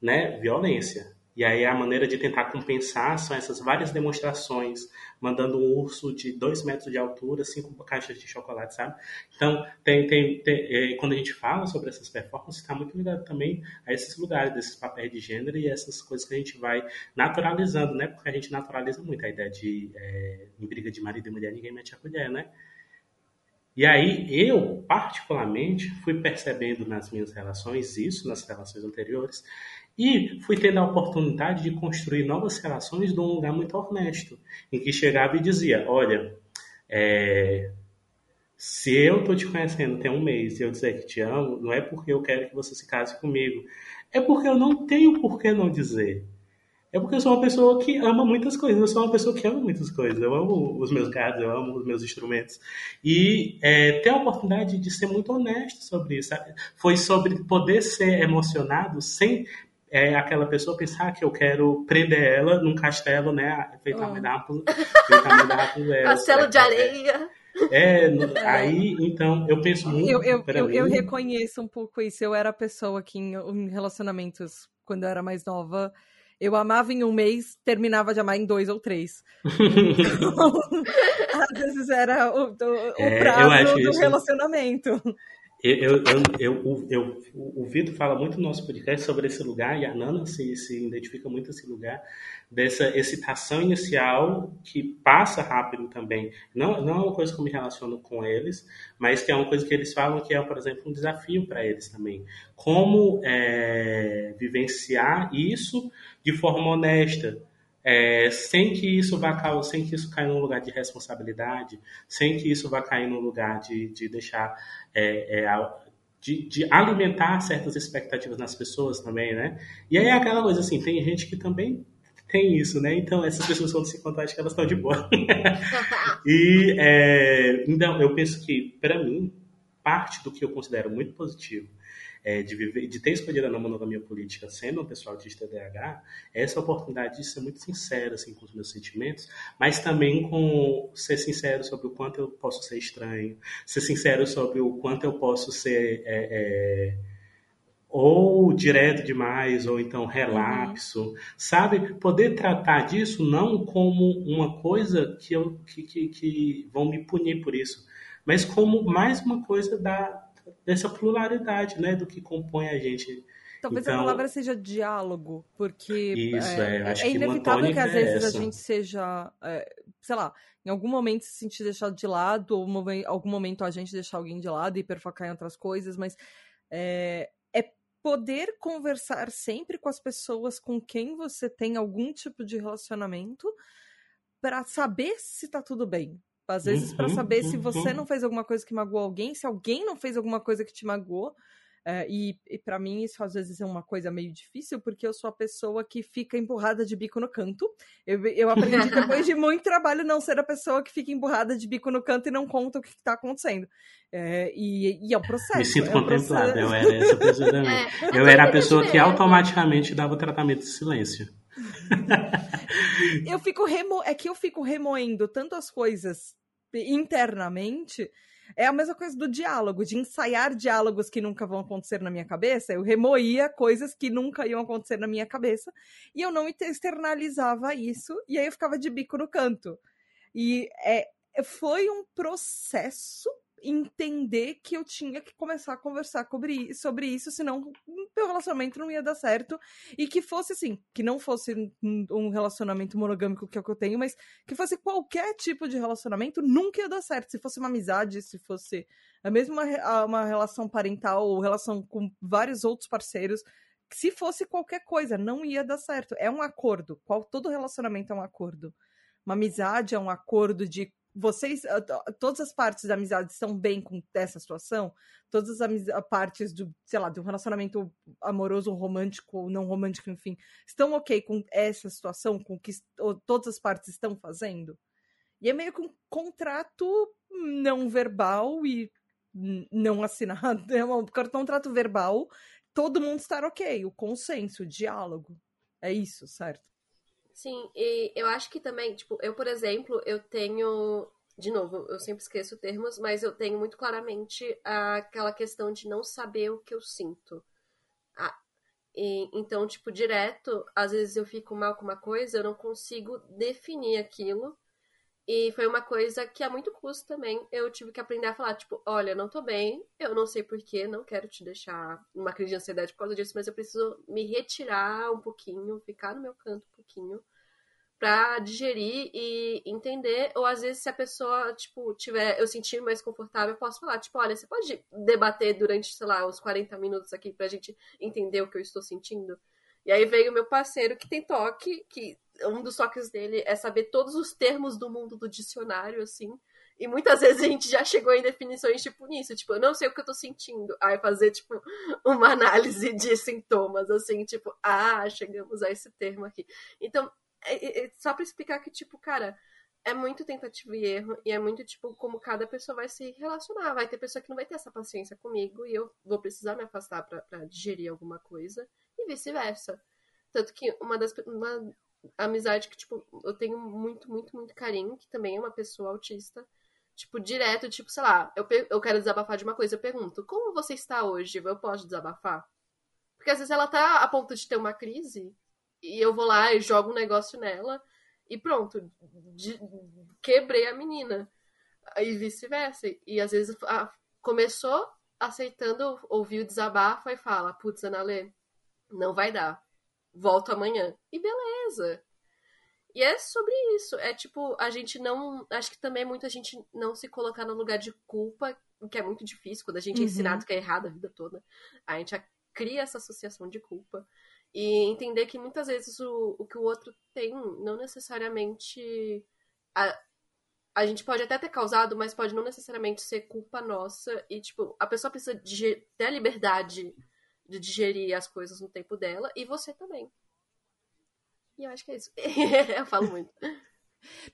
né? Violência. E aí a maneira de tentar compensar são essas várias demonstrações, mandando um urso de dois metros de altura, cinco caixas de chocolate, sabe? Então, tem, tem, tem é, quando a gente fala sobre essas performances, está muito ligado também a esses lugares, desses papéis de gênero e essas coisas que a gente vai naturalizando, né? Porque a gente naturaliza muito a ideia de é, em briga de marido e mulher, ninguém mete a colher, né? E aí eu, particularmente, fui percebendo nas minhas relações isso, nas relações anteriores, e fui tendo a oportunidade de construir novas relações de um lugar muito honesto, em que chegava e dizia: Olha, é, se eu estou te conhecendo tem um mês e eu dizer que te amo, não é porque eu quero que você se case comigo, é porque eu não tenho por que não dizer. É porque eu sou uma pessoa que ama muitas coisas. Eu sou uma pessoa que ama muitas coisas. Eu amo os meus gatos, eu amo os meus instrumentos. E é, ter a oportunidade de ser muito honesto sobre isso. Sabe? Foi sobre poder ser emocionado sem é aquela pessoa pensar que eu quero prender ela num castelo, né? Feito oh. a Castelo de areia. É, aí, então, eu penso muito. Eu, eu, eu, eu, reconheço um pouco isso. Eu era a pessoa que, em, em relacionamentos, quando eu era mais nova, eu amava em um mês, terminava de amar em dois ou três. então, às vezes era o, o, é, prazo do isso... relacionamento. Eu, eu, eu, o Vitor fala muito no nosso podcast sobre esse lugar, e a Nana se, se identifica muito esse lugar, dessa excitação inicial que passa rápido também. Não, não é uma coisa que eu me relaciono com eles, mas que é uma coisa que eles falam que é, por exemplo, um desafio para eles também. Como é, vivenciar isso de forma honesta, é, sem que isso vá sem que isso caia num lugar de responsabilidade, sem que isso vá cair num lugar de, de deixar é, é, de, de, alimentar certas expectativas nas pessoas também, né? E aí é aquela coisa assim, tem gente que também tem isso, né? Então essas pessoas quando se encontrar, acho que elas estão de boa. e é, então eu penso que para mim parte do que eu considero muito positivo é, de, viver, de ter escolhido a monogamia política sendo uma pessoa autista DH, é essa oportunidade de ser muito sincero assim, com os meus sentimentos, mas também com ser sincero sobre o quanto eu posso ser estranho, ser sincero sobre o quanto eu posso ser. É, é, ou direto demais, ou então relapso, uhum. sabe? Poder tratar disso não como uma coisa que, eu, que, que, que vão me punir por isso, mas como mais uma coisa da, dessa pluralidade, né, do que compõe a gente. Talvez então, a palavra seja diálogo, porque isso, é, é, é inevitável que às vezes a gente seja, é, sei lá, em algum momento se sentir deixado de lado, ou em algum momento a gente deixar alguém de lado e hiperfocar em outras coisas, mas é, é poder conversar sempre com as pessoas com quem você tem algum tipo de relacionamento para saber se tá tudo bem. Às vezes, uhum, para saber uhum. se você uhum. não fez alguma coisa que magoou alguém, se alguém não fez alguma coisa que te magoou. É, e, e para mim isso às vezes é uma coisa meio difícil, porque eu sou a pessoa que fica empurrada de bico no canto. Eu, eu aprendi depois de muito trabalho não ser a pessoa que fica empurrada de bico no canto e não conta o que está acontecendo. É, e, e, é um processo. Me sinto é um contemplado, eu era essa pessoa também. É, eu era a pessoa que automaticamente dava o tratamento de silêncio. eu fico remo... É que eu fico remoendo tantas coisas internamente. É a mesma coisa do diálogo, de ensaiar diálogos que nunca vão acontecer na minha cabeça. Eu remoía coisas que nunca iam acontecer na minha cabeça e eu não externalizava isso, e aí eu ficava de bico no canto. E é, foi um processo entender que eu tinha que começar a conversar sobre, sobre isso, senão meu relacionamento não ia dar certo. E que fosse assim, que não fosse um relacionamento monogâmico que é o que eu tenho, mas que fosse qualquer tipo de relacionamento, nunca ia dar certo. Se fosse uma amizade, se fosse a mesma uma relação parental ou relação com vários outros parceiros, se fosse qualquer coisa, não ia dar certo. É um acordo. Qual, todo relacionamento é um acordo. Uma amizade é um acordo de vocês, todas as partes da amizade estão bem com essa situação? Todas as partes do, sei lá, de um relacionamento amoroso, romântico ou não romântico, enfim, estão ok com essa situação, com o que todas as partes estão fazendo? E é meio que um contrato não verbal e não assinado, é um contrato verbal, todo mundo estar ok, o consenso, o diálogo. É isso, certo? Sim, e eu acho que também, tipo, eu, por exemplo, eu tenho. De novo, eu sempre esqueço termos, mas eu tenho muito claramente aquela questão de não saber o que eu sinto. Ah, e, então, tipo, direto, às vezes eu fico mal com uma coisa, eu não consigo definir aquilo. E foi uma coisa que a muito custo também eu tive que aprender a falar, tipo, olha, não tô bem, eu não sei porquê, não quero te deixar numa crise de ansiedade por causa disso, mas eu preciso me retirar um pouquinho, ficar no meu canto um pouquinho pra digerir e entender, ou às vezes se a pessoa, tipo, tiver, eu sentir mais confortável, eu posso falar, tipo, olha, você pode debater durante, sei lá, uns 40 minutos aqui pra gente entender o que eu estou sentindo? E aí veio o meu parceiro que tem toque, que um dos toques dele é saber todos os termos do mundo do dicionário, assim. E muitas vezes a gente já chegou em definições tipo nisso, tipo, eu não sei o que eu tô sentindo. Aí fazer, tipo, uma análise de sintomas, assim, tipo, ah, chegamos a esse termo aqui. Então, é, é, só pra explicar que, tipo, cara, é muito tentativa e erro, e é muito, tipo, como cada pessoa vai se relacionar. Vai ter pessoa que não vai ter essa paciência comigo, e eu vou precisar me afastar pra, pra digerir alguma coisa, e vice-versa. Tanto que uma das. Uma, amizade que, tipo, eu tenho muito, muito, muito carinho, que também é uma pessoa autista. Tipo, direto, tipo, sei lá, eu, eu quero desabafar de uma coisa, eu pergunto, como você está hoje? Eu posso desabafar? Porque às vezes ela tá a ponto de ter uma crise, e eu vou lá e jogo um negócio nela, e pronto, de, quebrei a menina. E vice-versa. E às vezes a, começou aceitando ouvir o desabafo e fala, putz, Analê, não vai dar volto amanhã. E beleza. E é sobre isso. É tipo, a gente não. Acho que também muita gente não se colocar no lugar de culpa, o que é muito difícil quando a gente é uhum. é ensinado que é errado a vida toda. A gente cria essa associação de culpa. E entender que muitas vezes o, o que o outro tem não necessariamente. A, a gente pode até ter causado, mas pode não necessariamente ser culpa nossa. E, tipo, a pessoa precisa de, ter a liberdade de digerir as coisas no tempo dela e você também. E eu acho que é isso. eu falo muito.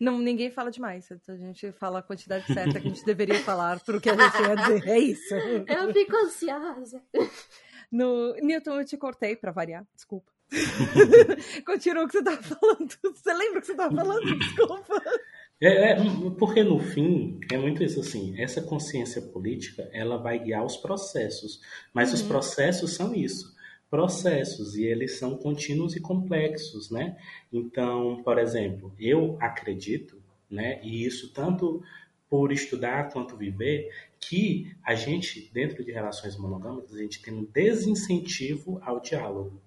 Não, ninguém fala demais. A gente fala a quantidade certa que a gente deveria falar pro que a gente ia dizer. É isso. Eu fico ansiosa. No Newton, eu te cortei para variar, desculpa. Continua o que você tava falando. Você lembra o que você tava falando? Desculpa. É, é, porque no fim é muito isso assim. Essa consciência política ela vai guiar os processos, mas uhum. os processos são isso, processos e eles são contínuos e complexos, né? Então, por exemplo, eu acredito, né? E isso tanto por estudar quanto viver, que a gente, dentro de relações monogâmicas, a gente tem um desincentivo ao diálogo.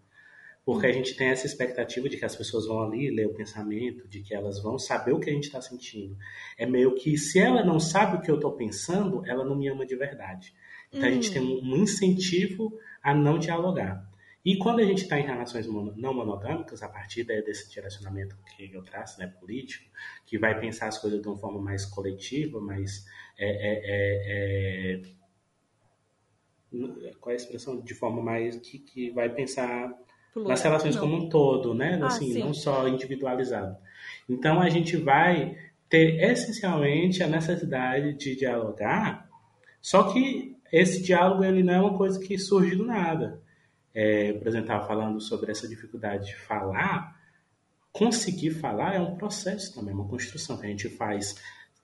Porque a gente tem essa expectativa de que as pessoas vão ali ler o pensamento, de que elas vão saber o que a gente está sentindo. É meio que se ela não sabe o que eu estou pensando, ela não me ama de verdade. Então hum. a gente tem um incentivo a não dialogar. E quando a gente está em relações não monogâmicas, a partir desse direcionamento que eu traço, né, político, que vai pensar as coisas de uma forma mais coletiva, mais. É, é, é, é qual é a expressão? De forma mais. que, que vai pensar Plural. nas relações não. como um todo, né? Ah, assim, não só individualizado. Então a gente vai ter essencialmente a necessidade de dialogar, só que esse diálogo ele não é uma coisa que surge do nada é, por exemplo, estava falando sobre essa dificuldade de falar, conseguir falar é um processo também, uma construção que a gente faz.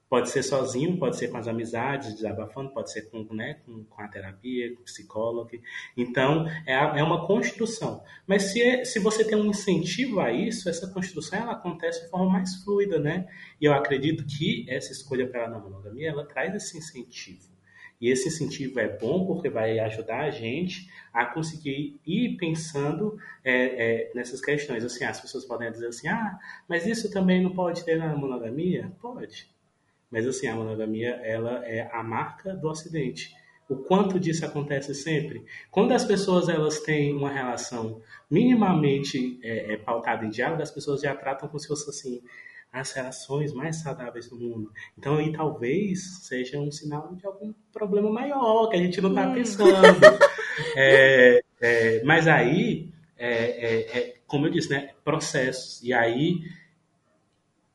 Pode ser sozinho, pode ser com as amizades, desabafando, pode ser com, né, com, com a terapia, com o psicólogo. Então, é, é uma construção. Mas se, é, se você tem um incentivo a isso, essa construção ela acontece de forma mais fluida, né? E eu acredito que essa escolha pela não monogamia, ela traz esse incentivo. E esse incentivo é bom porque vai ajudar a gente a conseguir ir pensando é, é, nessas questões. Assim, as pessoas podem dizer assim, ah, mas isso também não pode ter na monogamia? Pode. Mas assim, a monogamia ela é a marca do Ocidente. O quanto disso acontece sempre? Quando as pessoas elas têm uma relação minimamente é, é pautada em diálogo, as pessoas já tratam como se fosse assim, as relações mais saudáveis do mundo. Então, aí talvez seja um sinal de algum problema maior que a gente não está hum. pensando. é, é, mas aí, é, é, é, como eu disse, né, processos. E aí,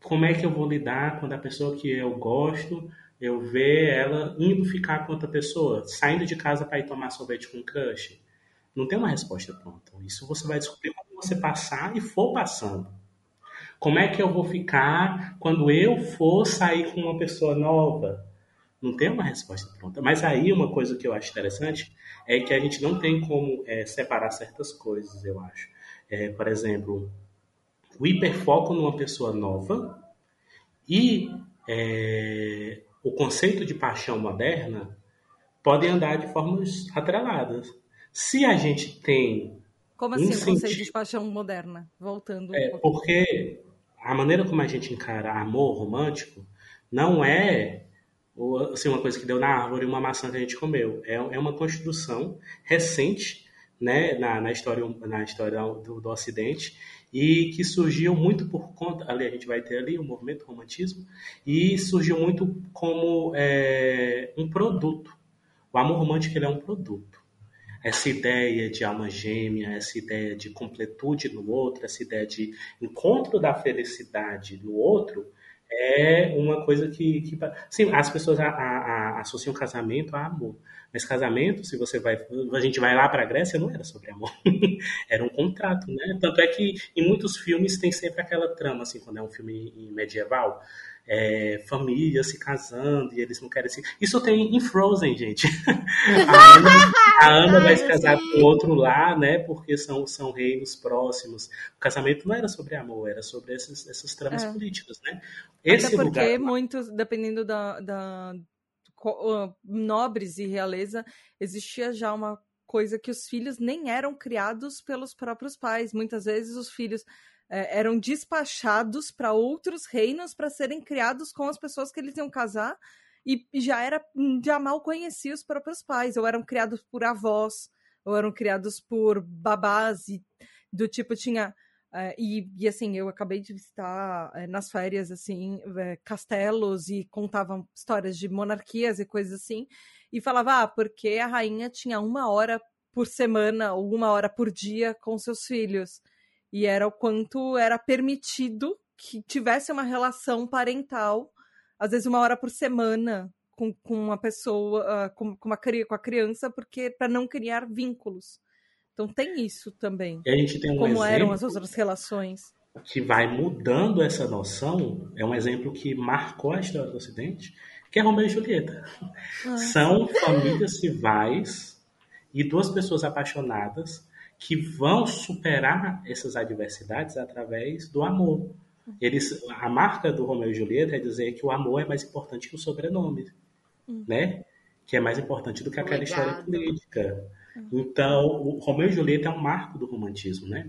como é que eu vou lidar quando a pessoa que eu gosto, eu ver ela indo ficar com outra pessoa, saindo de casa para ir tomar sorvete com um crush? Não tem uma resposta pronta. Isso você vai descobrir quando você passar e for passando. Como é que eu vou ficar quando eu for sair com uma pessoa nova? Não tem uma resposta pronta. Mas aí uma coisa que eu acho interessante é que a gente não tem como é, separar certas coisas, eu acho. É, por exemplo, o hiperfoco numa pessoa nova e é, o conceito de paixão moderna podem andar de formas atreladas. Se a gente tem. Como assim o conceito de paixão moderna? Voltando. Um é, porque a maneira como a gente encara amor romântico não é assim, uma coisa que deu na árvore uma maçã que a gente comeu. É, é uma construção recente né, na, na história, na história do, do Ocidente e que surgiu muito por conta, ali a gente vai ter ali o movimento romantismo, e surgiu muito como é, um produto. O amor romântico ele é um produto essa ideia de alma gêmea, essa ideia de completude no outro, essa ideia de encontro da felicidade no outro, é uma coisa que, que sim, as pessoas a, a, a, associam casamento a amor. Mas casamento, se você vai, a gente vai lá para a Grécia, não era sobre amor, era um contrato, né? Tanto é que em muitos filmes tem sempre aquela trama, assim, quando é um filme medieval, é, família se casando e eles não querem se. Isso tem em Frozen, gente. a Ana, a Ana vai se casar com outro lá, né? Porque são, são reinos próximos. O casamento não era sobre amor, era sobre esses, essas tramas é. políticas, né? Esse Até porque lugar... muitos, dependendo da, da nobres e realeza, existia já uma coisa que os filhos nem eram criados pelos próprios pais. Muitas vezes os filhos é, eram despachados para outros reinos para serem criados com as pessoas que eles iam casar e já era já mal conhecia os próprios pais, ou eram criados por avós, ou eram criados por babás e do tipo tinha é, e, e, assim, eu acabei de visitar é, nas férias, assim, é, castelos e contavam histórias de monarquias e coisas assim. E falava, ah, porque a rainha tinha uma hora por semana ou uma hora por dia com seus filhos e era o quanto era permitido que tivesse uma relação parental, às vezes uma hora por semana, com, com uma pessoa, uh, com, com, uma, com a criança, porque para não criar vínculos. Então tem isso também. E a gente tem um como eram as outras relações. Que vai mudando essa noção, é um exemplo que marcou a história do Ocidente, que é Romeu e Julieta. Ah, São famílias rivais e duas pessoas apaixonadas que vão superar essas adversidades através do amor. Eles, a marca do Romeu e Julieta é dizer que o amor é mais importante que o sobrenome, hum. né? Que é mais importante do que aquela Obrigado. história política. Hum. Então, o Romeu e Julieta é um marco do romantismo, né?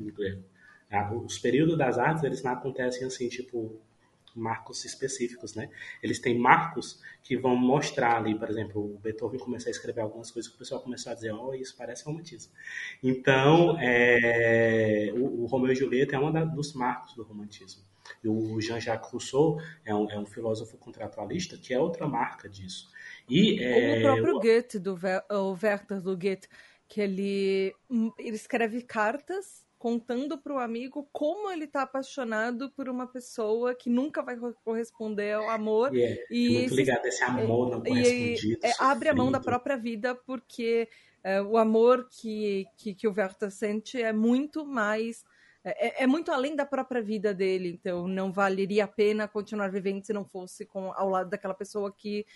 Os períodos das artes, eles não acontecem assim, tipo, marcos específicos, né? Eles têm marcos que vão mostrar ali, por exemplo, o Beethoven começou a escrever algumas coisas que o pessoal começou a dizer, oh, isso parece romantismo. Então, é, o, o Romeu e Julieta é um dos marcos do romantismo. E o Jean-Jacques Rousseau é um, é um, filósofo contratualista que é outra marca disso. E, é, o próprio o... Goethe, do o Werther do Goethe, que ele, hum, ele escreve cartas contando para o amigo como ele está apaixonado por uma pessoa que nunca vai corresponder ao amor. Yeah, é, e é muito ligado esse amor não correspondido. E, é, abre a mão da própria vida porque é, o amor que, que, que o Werther sente é muito mais é, é, muito além da própria vida dele, então não valeria a pena continuar vivendo se não fosse com, ao lado daquela pessoa que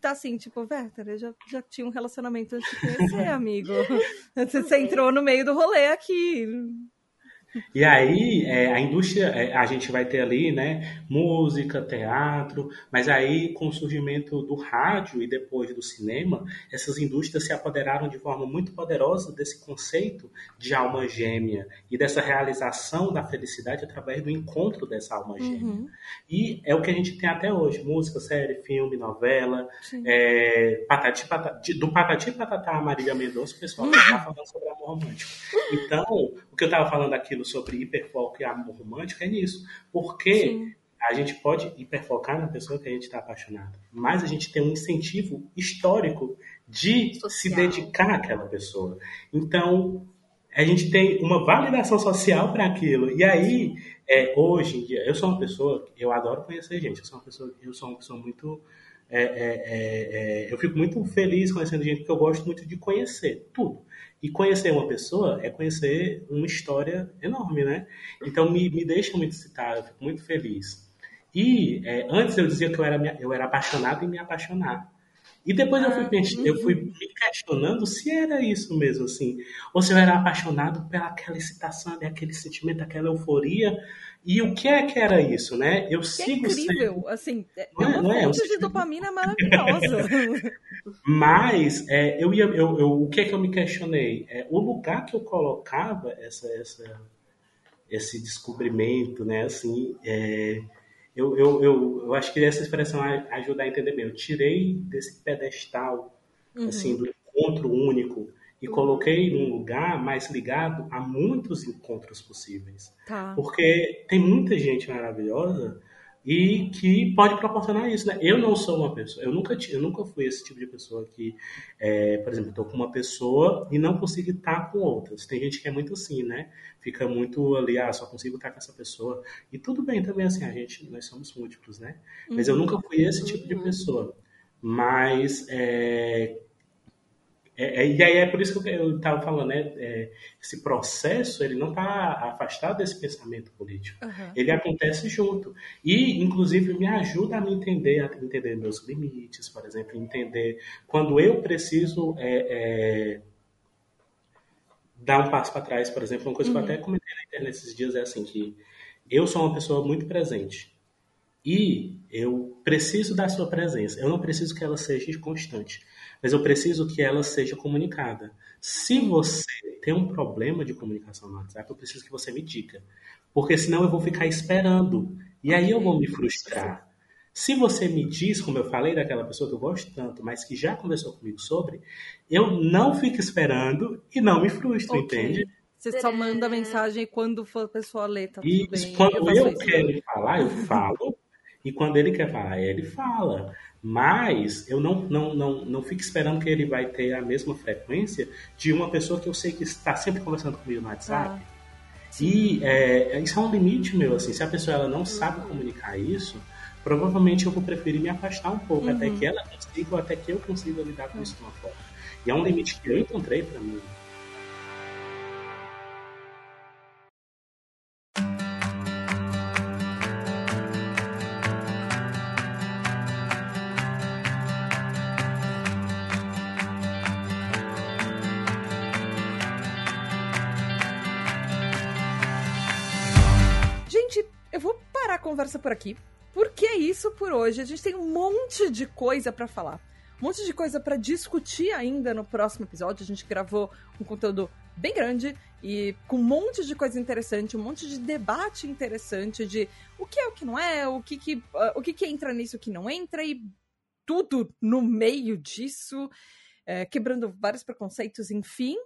tá assim, tipo, Werther, eu já, já tinha um relacionamento antes de conhecer, amigo. Você, você entrou no meio do rolê aqui. E aí, é, a indústria, é, a gente vai ter ali, né, música, teatro, mas aí, com o surgimento do rádio e depois do cinema, essas indústrias se apoderaram de forma muito poderosa desse conceito de alma gêmea e dessa realização da felicidade através do encontro dessa alma gêmea. Uhum. E é o que a gente tem até hoje: música, série, filme, novela, é, patati, patati, do Patati Patatá Marília Mendonça, o pessoal está uhum. falando sobre amor romântico. Então, que eu estava falando aquilo sobre hiperfoco e amor romântico é nisso. Porque Sim. a gente pode hiperfocar na pessoa que a gente está apaixonado, mas a gente tem um incentivo histórico de social. se dedicar àquela pessoa. Então, a gente tem uma validação social para aquilo. E aí, é, hoje em dia, eu sou uma pessoa, eu adoro conhecer gente, eu sou uma pessoa, eu sou uma pessoa muito. É, é, é, é eu fico muito feliz conhecendo gente porque eu gosto muito de conhecer tudo. E conhecer uma pessoa é conhecer uma história enorme, né? Então me, me deixa muito excitado, eu fico muito feliz. E é, antes eu dizia que eu era, eu era apaixonado em me apaixonar. E depois eu fui, ah, eu fui me questionando se era isso mesmo, assim. Ou se eu era apaixonado pelaquela excitação, aquele sentimento, aquela euforia. E o que é que era isso, né? Eu que sigo é incrível, sendo... assim, é, não é, uma é, fonte de dopamina maravilhosa. Mas é, eu ia, eu, eu, o que é que eu me questionei? É, o lugar que eu colocava essa, essa, esse descobrimento, né? Assim, é, eu, eu, eu, eu acho que essa expressão ajuda a entender bem. Eu tirei desse pedestal, uhum. assim, do encontro único e uhum. coloquei num lugar mais ligado a muitos encontros possíveis. Tá. Porque tem muita gente maravilhosa e que pode proporcionar isso, né? Eu não sou uma pessoa, eu nunca, eu nunca fui esse tipo de pessoa que, é, por exemplo, estou com uma pessoa e não consigo estar com outras. Tem gente que é muito assim, né? Fica muito ali, ah, só consigo estar com essa pessoa. E tudo bem também, assim, a gente, nós somos múltiplos, né? Mas eu nunca fui esse tipo de uhum. pessoa. Mas é, é, é, e aí é por isso que eu estava falando, né? É, esse processo ele não está afastado desse pensamento político. Uhum. Ele acontece junto. E, inclusive, me ajuda a me entender, a entender meus limites, por exemplo, entender quando eu preciso é, é, dar um passo para trás, por exemplo. Uma coisa uhum. que eu uhum. até comentei na internet esses dias é assim, que eu sou uma pessoa muito presente. E eu preciso da sua presença. Eu não preciso que ela seja constante mas eu preciso que ela seja comunicada. Se você tem um problema de comunicação no WhatsApp, eu preciso que você me diga. Porque senão eu vou ficar esperando. E aí eu vou me frustrar. Se você me diz, como eu falei daquela pessoa que eu gosto tanto, mas que já conversou comigo sobre, eu não fico esperando e não me frustro, okay. entende? Você só manda mensagem quando for a pessoa ler, tá bem. Quando eu, eu quero falar, eu falo. E quando ele quer falar, ele fala. Mas eu não, não, não, não fico esperando que ele vai ter a mesma frequência de uma pessoa que eu sei que está sempre conversando comigo no WhatsApp. Ah, e é, isso é um limite meu, assim, se a pessoa ela não sabe comunicar isso, provavelmente eu vou preferir me afastar um pouco uhum. até que ela consiga ou até que eu consiga lidar com isso de uma forma. E é um limite que eu encontrei para mim. Conversa por aqui. Porque é isso por hoje. A gente tem um monte de coisa para falar. Um monte de coisa para discutir ainda no próximo episódio. A gente gravou um conteúdo bem grande e com um monte de coisa interessante, um monte de debate interessante de o que é o que não é, o que que, uh, o que, que entra nisso, o que não entra e tudo no meio disso, é, quebrando vários preconceitos, enfim.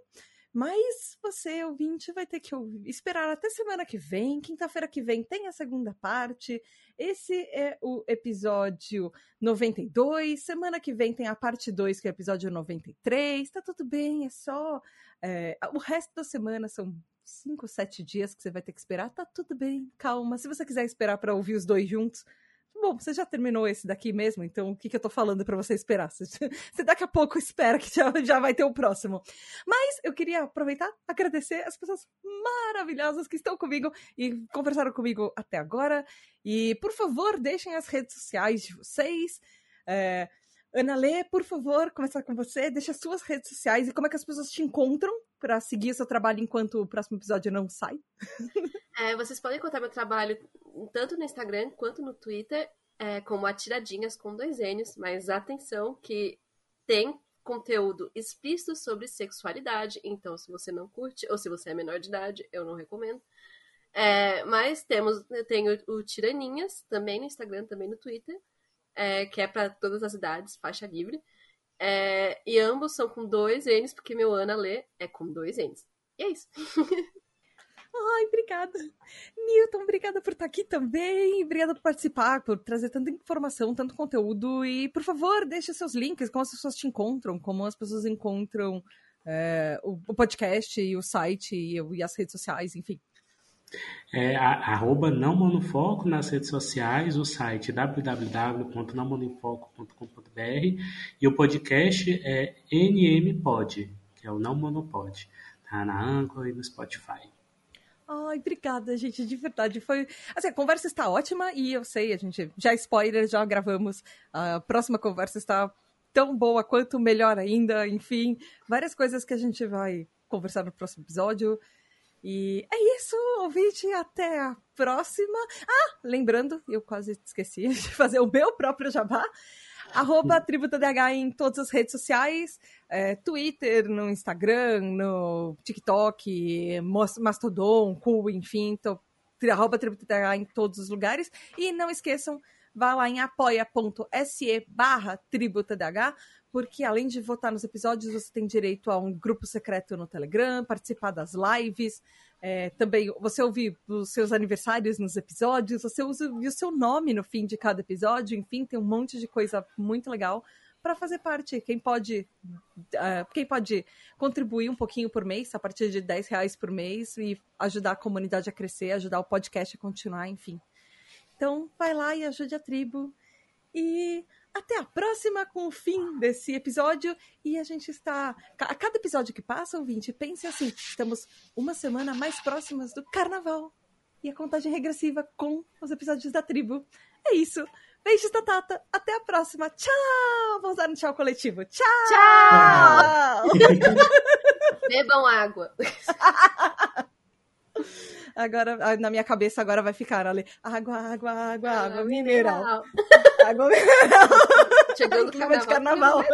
Mas você, ouvinte, vai ter que esperar até semana que vem. Quinta-feira que vem tem a segunda parte. Esse é o episódio 92. Semana que vem tem a parte 2, que é o episódio 93. Tá tudo bem, é só. É, o resto da semana são cinco, sete dias que você vai ter que esperar. Tá tudo bem, calma. Se você quiser esperar para ouvir os dois juntos, bom, você já terminou esse daqui mesmo, então o que, que eu tô falando para você esperar? Você, daqui a pouco espera que já, já vai ter o próximo. Mas eu queria aproveitar, agradecer as pessoas maravilhosas que estão comigo e conversaram comigo até agora. E, por favor, deixem as redes sociais de vocês. É, Ana Lê, por favor, começar com você. Deixa as suas redes sociais e como é que as pessoas te encontram para seguir o seu trabalho enquanto o próximo episódio não sai. É, vocês podem encontrar meu trabalho tanto no Instagram quanto no Twitter, é, como Atiradinhas com dois N's, mas atenção que tem conteúdo explícito sobre sexualidade, então se você não curte, ou se você é menor de idade, eu não recomendo. É, mas temos, eu tenho o Tiraninhas, também no Instagram, também no Twitter é, que é para todas as idades, faixa livre. É, e ambos são com dois N's, porque meu Ana lê é com dois N's. E é isso. Ai, obrigada. Newton, obrigada por estar aqui também. Obrigada por participar, por trazer tanta informação, tanto conteúdo. E, por favor, deixe seus links, como as pessoas te encontram, como as pessoas encontram é, o, o, podcast e o site e, e as redes sociais, enfim. É, a, arroba Não Monofoco nas redes sociais, o site www.nãomonofoco.com.br e o podcast é NMPod, que é o Não Monopod. Tá na Anchor e no Spotify. Ai, obrigada, gente, de verdade. Foi. Assim, a conversa está ótima e eu sei, a gente já spoiler, já gravamos. A próxima conversa está tão boa quanto melhor ainda. Enfim, várias coisas que a gente vai conversar no próximo episódio. E é isso, ouvinte. Até a próxima. Ah, lembrando, eu quase esqueci de fazer o meu próprio jabá. Arroba TributaDH em todas as redes sociais, é, Twitter, no Instagram, no TikTok, Mastodon, Cool, enfim, então, arroba TributaDH em todos os lugares. E não esqueçam, vá lá em apoia.se barra porque além de votar nos episódios, você tem direito a um grupo secreto no Telegram, participar das lives, é, também você ouvir os seus aniversários nos episódios, você usa o seu nome no fim de cada episódio, enfim, tem um monte de coisa muito legal para fazer parte. Quem pode, uh, quem pode contribuir um pouquinho por mês, a partir de 10 reais por mês, e ajudar a comunidade a crescer, ajudar o podcast a continuar, enfim. Então, vai lá e ajude a tribo. E até a próxima com o fim desse episódio. E a gente está. A cada episódio que passa, ouvinte, pense assim: estamos uma semana mais próximas do carnaval. E a contagem regressiva com os episódios da tribo. É isso. Beijos da Tata. Até a próxima. Tchau! Vamos dar um tchau coletivo. Tchau! Tchau! Bebam água. Agora, na minha cabeça, agora vai ficar ali. Água, água, água, água, água mineral. mineral. mineral. Chegando clima de carnaval.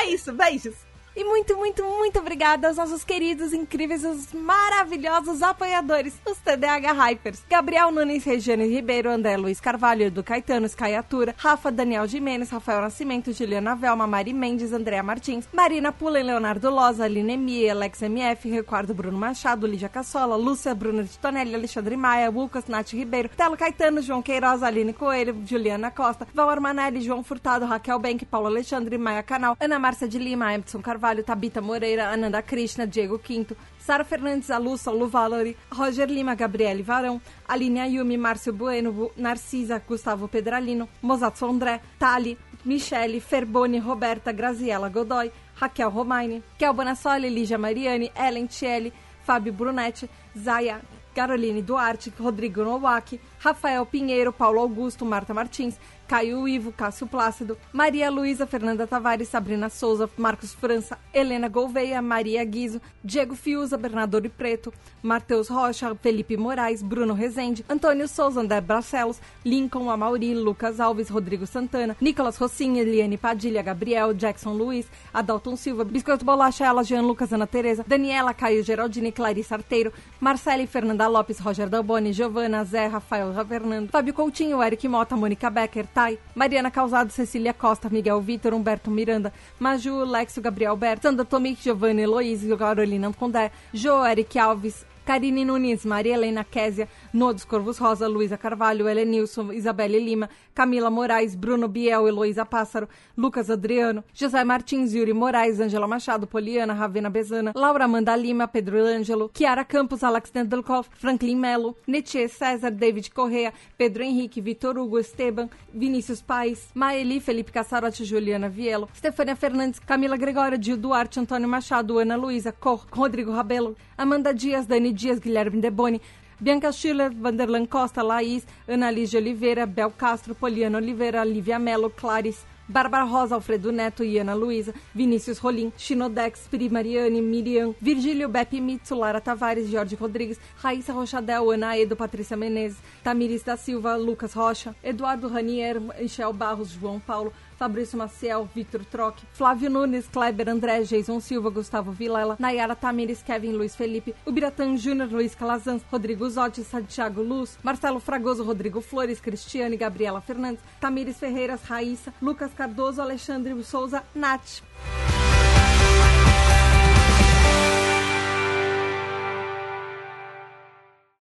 é isso, beijos. E muito, muito, muito obrigada aos nossos queridos, incríveis, os maravilhosos apoiadores, os TDH Hypers. Gabriel Nunes, Regiane Ribeiro, André Luiz Carvalho, do Caetano, Skyatura, Rafa Daniel Jimenez, Rafael Nascimento, Juliana Velma, Mari Mendes, Andréa Martins, Marina Pula, Leonardo Loza, Aline Mie, Alex MF, Ricardo Bruno Machado, Lígia Cassola, Lúcia Bruna de Tonelli, Alexandre Maia, Lucas Nath Ribeiro, Telo Caetano, João Queiroz, Aline Coelho, Juliana Costa, Val Armanelli, João Furtado, Raquel Benck, Paulo Alexandre, Maia Canal, Ana Márcia de Lima, Edson Carvalho, Carvalho, Tabita Moreira, Ananda Krishna, Diego Quinto, Sara Fernandes Alussa, Lu Valori, Roger Lima, Gabriele Varão, Aline Ayumi, Márcio Bueno, Narcisa, Gustavo Pedralino, Mozatsu André, Tali, Michele, Ferboni, Roberta, Graziella Godoy, Raquel Romaine, Kel Bonassoli, Lígia Mariani, Ellen Tielli, Fábio Brunetti, Zaya, Caroline Duarte, Rodrigo Nowak, Rafael Pinheiro, Paulo Augusto, Marta Martins, Caio Ivo, Cássio Plácido, Maria Luísa, Fernanda Tavares, Sabrina Souza, Marcos França, Helena Gouveia, Maria Guizo, Diego Fiuza, Bernardo Preto, Matheus Rocha, Felipe Moraes, Bruno Rezende, Antônio Souza, André Barcelos, Lincoln Amauri, Lucas Alves, Rodrigo Santana, Nicolas Rossinha, Eliane Padilha, Gabriel, Jackson Luiz, Adalton Silva, Biscoito Bolacha, Ela, Jean Lucas, Ana Tereza, Daniela, Caio Geraldine, Clarice Arteiro, Marcele, Fernanda Lopes, Roger Dalboni, Giovana, Zé, Rafael Fernando, Fábio Coutinho, Eric Mota, Mônica Becker, Thay, Mariana Causado, Cecília Costa, Miguel Vitor, Humberto Miranda, Maju, Lexo, Gabriel Berto, Sandra Tomic, Giovanni Eloísio, Carolina Condé, Jo, Eric Alves, Karine Nunes, Maria Helena Késia, Nodos Corvos Rosa, Luísa Carvalho, Helenilson, Isabelle Lima, Camila Moraes, Bruno Biel, Heloísa Pássaro, Lucas Adriano, José Martins, Yuri Moraes, Angela Machado, Poliana, Ravena Bezana, Laura Amanda Lima, Pedro Ângelo, Kiara Campos, Alex Nedelkov, Franklin Melo, Netier César, David Correa, Pedro Henrique, Vitor Hugo Esteban, Vinícius Paes, Maeli, Felipe Cassarotti, Juliana Vielo, Stefania Fernandes, Camila Gregório, Gil Duarte, Antônio Machado, Ana Luísa, Cor, Rodrigo Rabelo, Amanda Dias, Dani Dias, Guilherme Deboni, Bianca Schiller, Vanderlan Costa, Laís, Ana Lígia Oliveira, Bel Castro, Poliana Oliveira, Lívia Melo, Clarice, Bárbara Rosa, Alfredo Neto e Ana Luísa, Vinícius Rolim, Chinodex, Pri Mariane, Miriam, Virgílio Beppe Mitsu, Lara Tavares, Jorge Rodrigues, Raíssa Rochadel, Ana Edo, Patrícia Menezes, Tamiris da Silva, Lucas Rocha, Eduardo Ranier, Michel Barros, João Paulo, Fabrício Maciel, Vitor Troque, Flávio Nunes, Kleber André, Jason Silva, Gustavo Vilela, Nayara Tamires, Kevin Luiz Felipe, Ubiratã Júnior, Luiz Calazans, Rodrigo Zotti, Santiago Luz, Marcelo Fragoso, Rodrigo Flores, Cristiane, Gabriela Fernandes, Tamires Ferreiras, Raíssa, Lucas Cardoso, Alexandre Souza, Nath.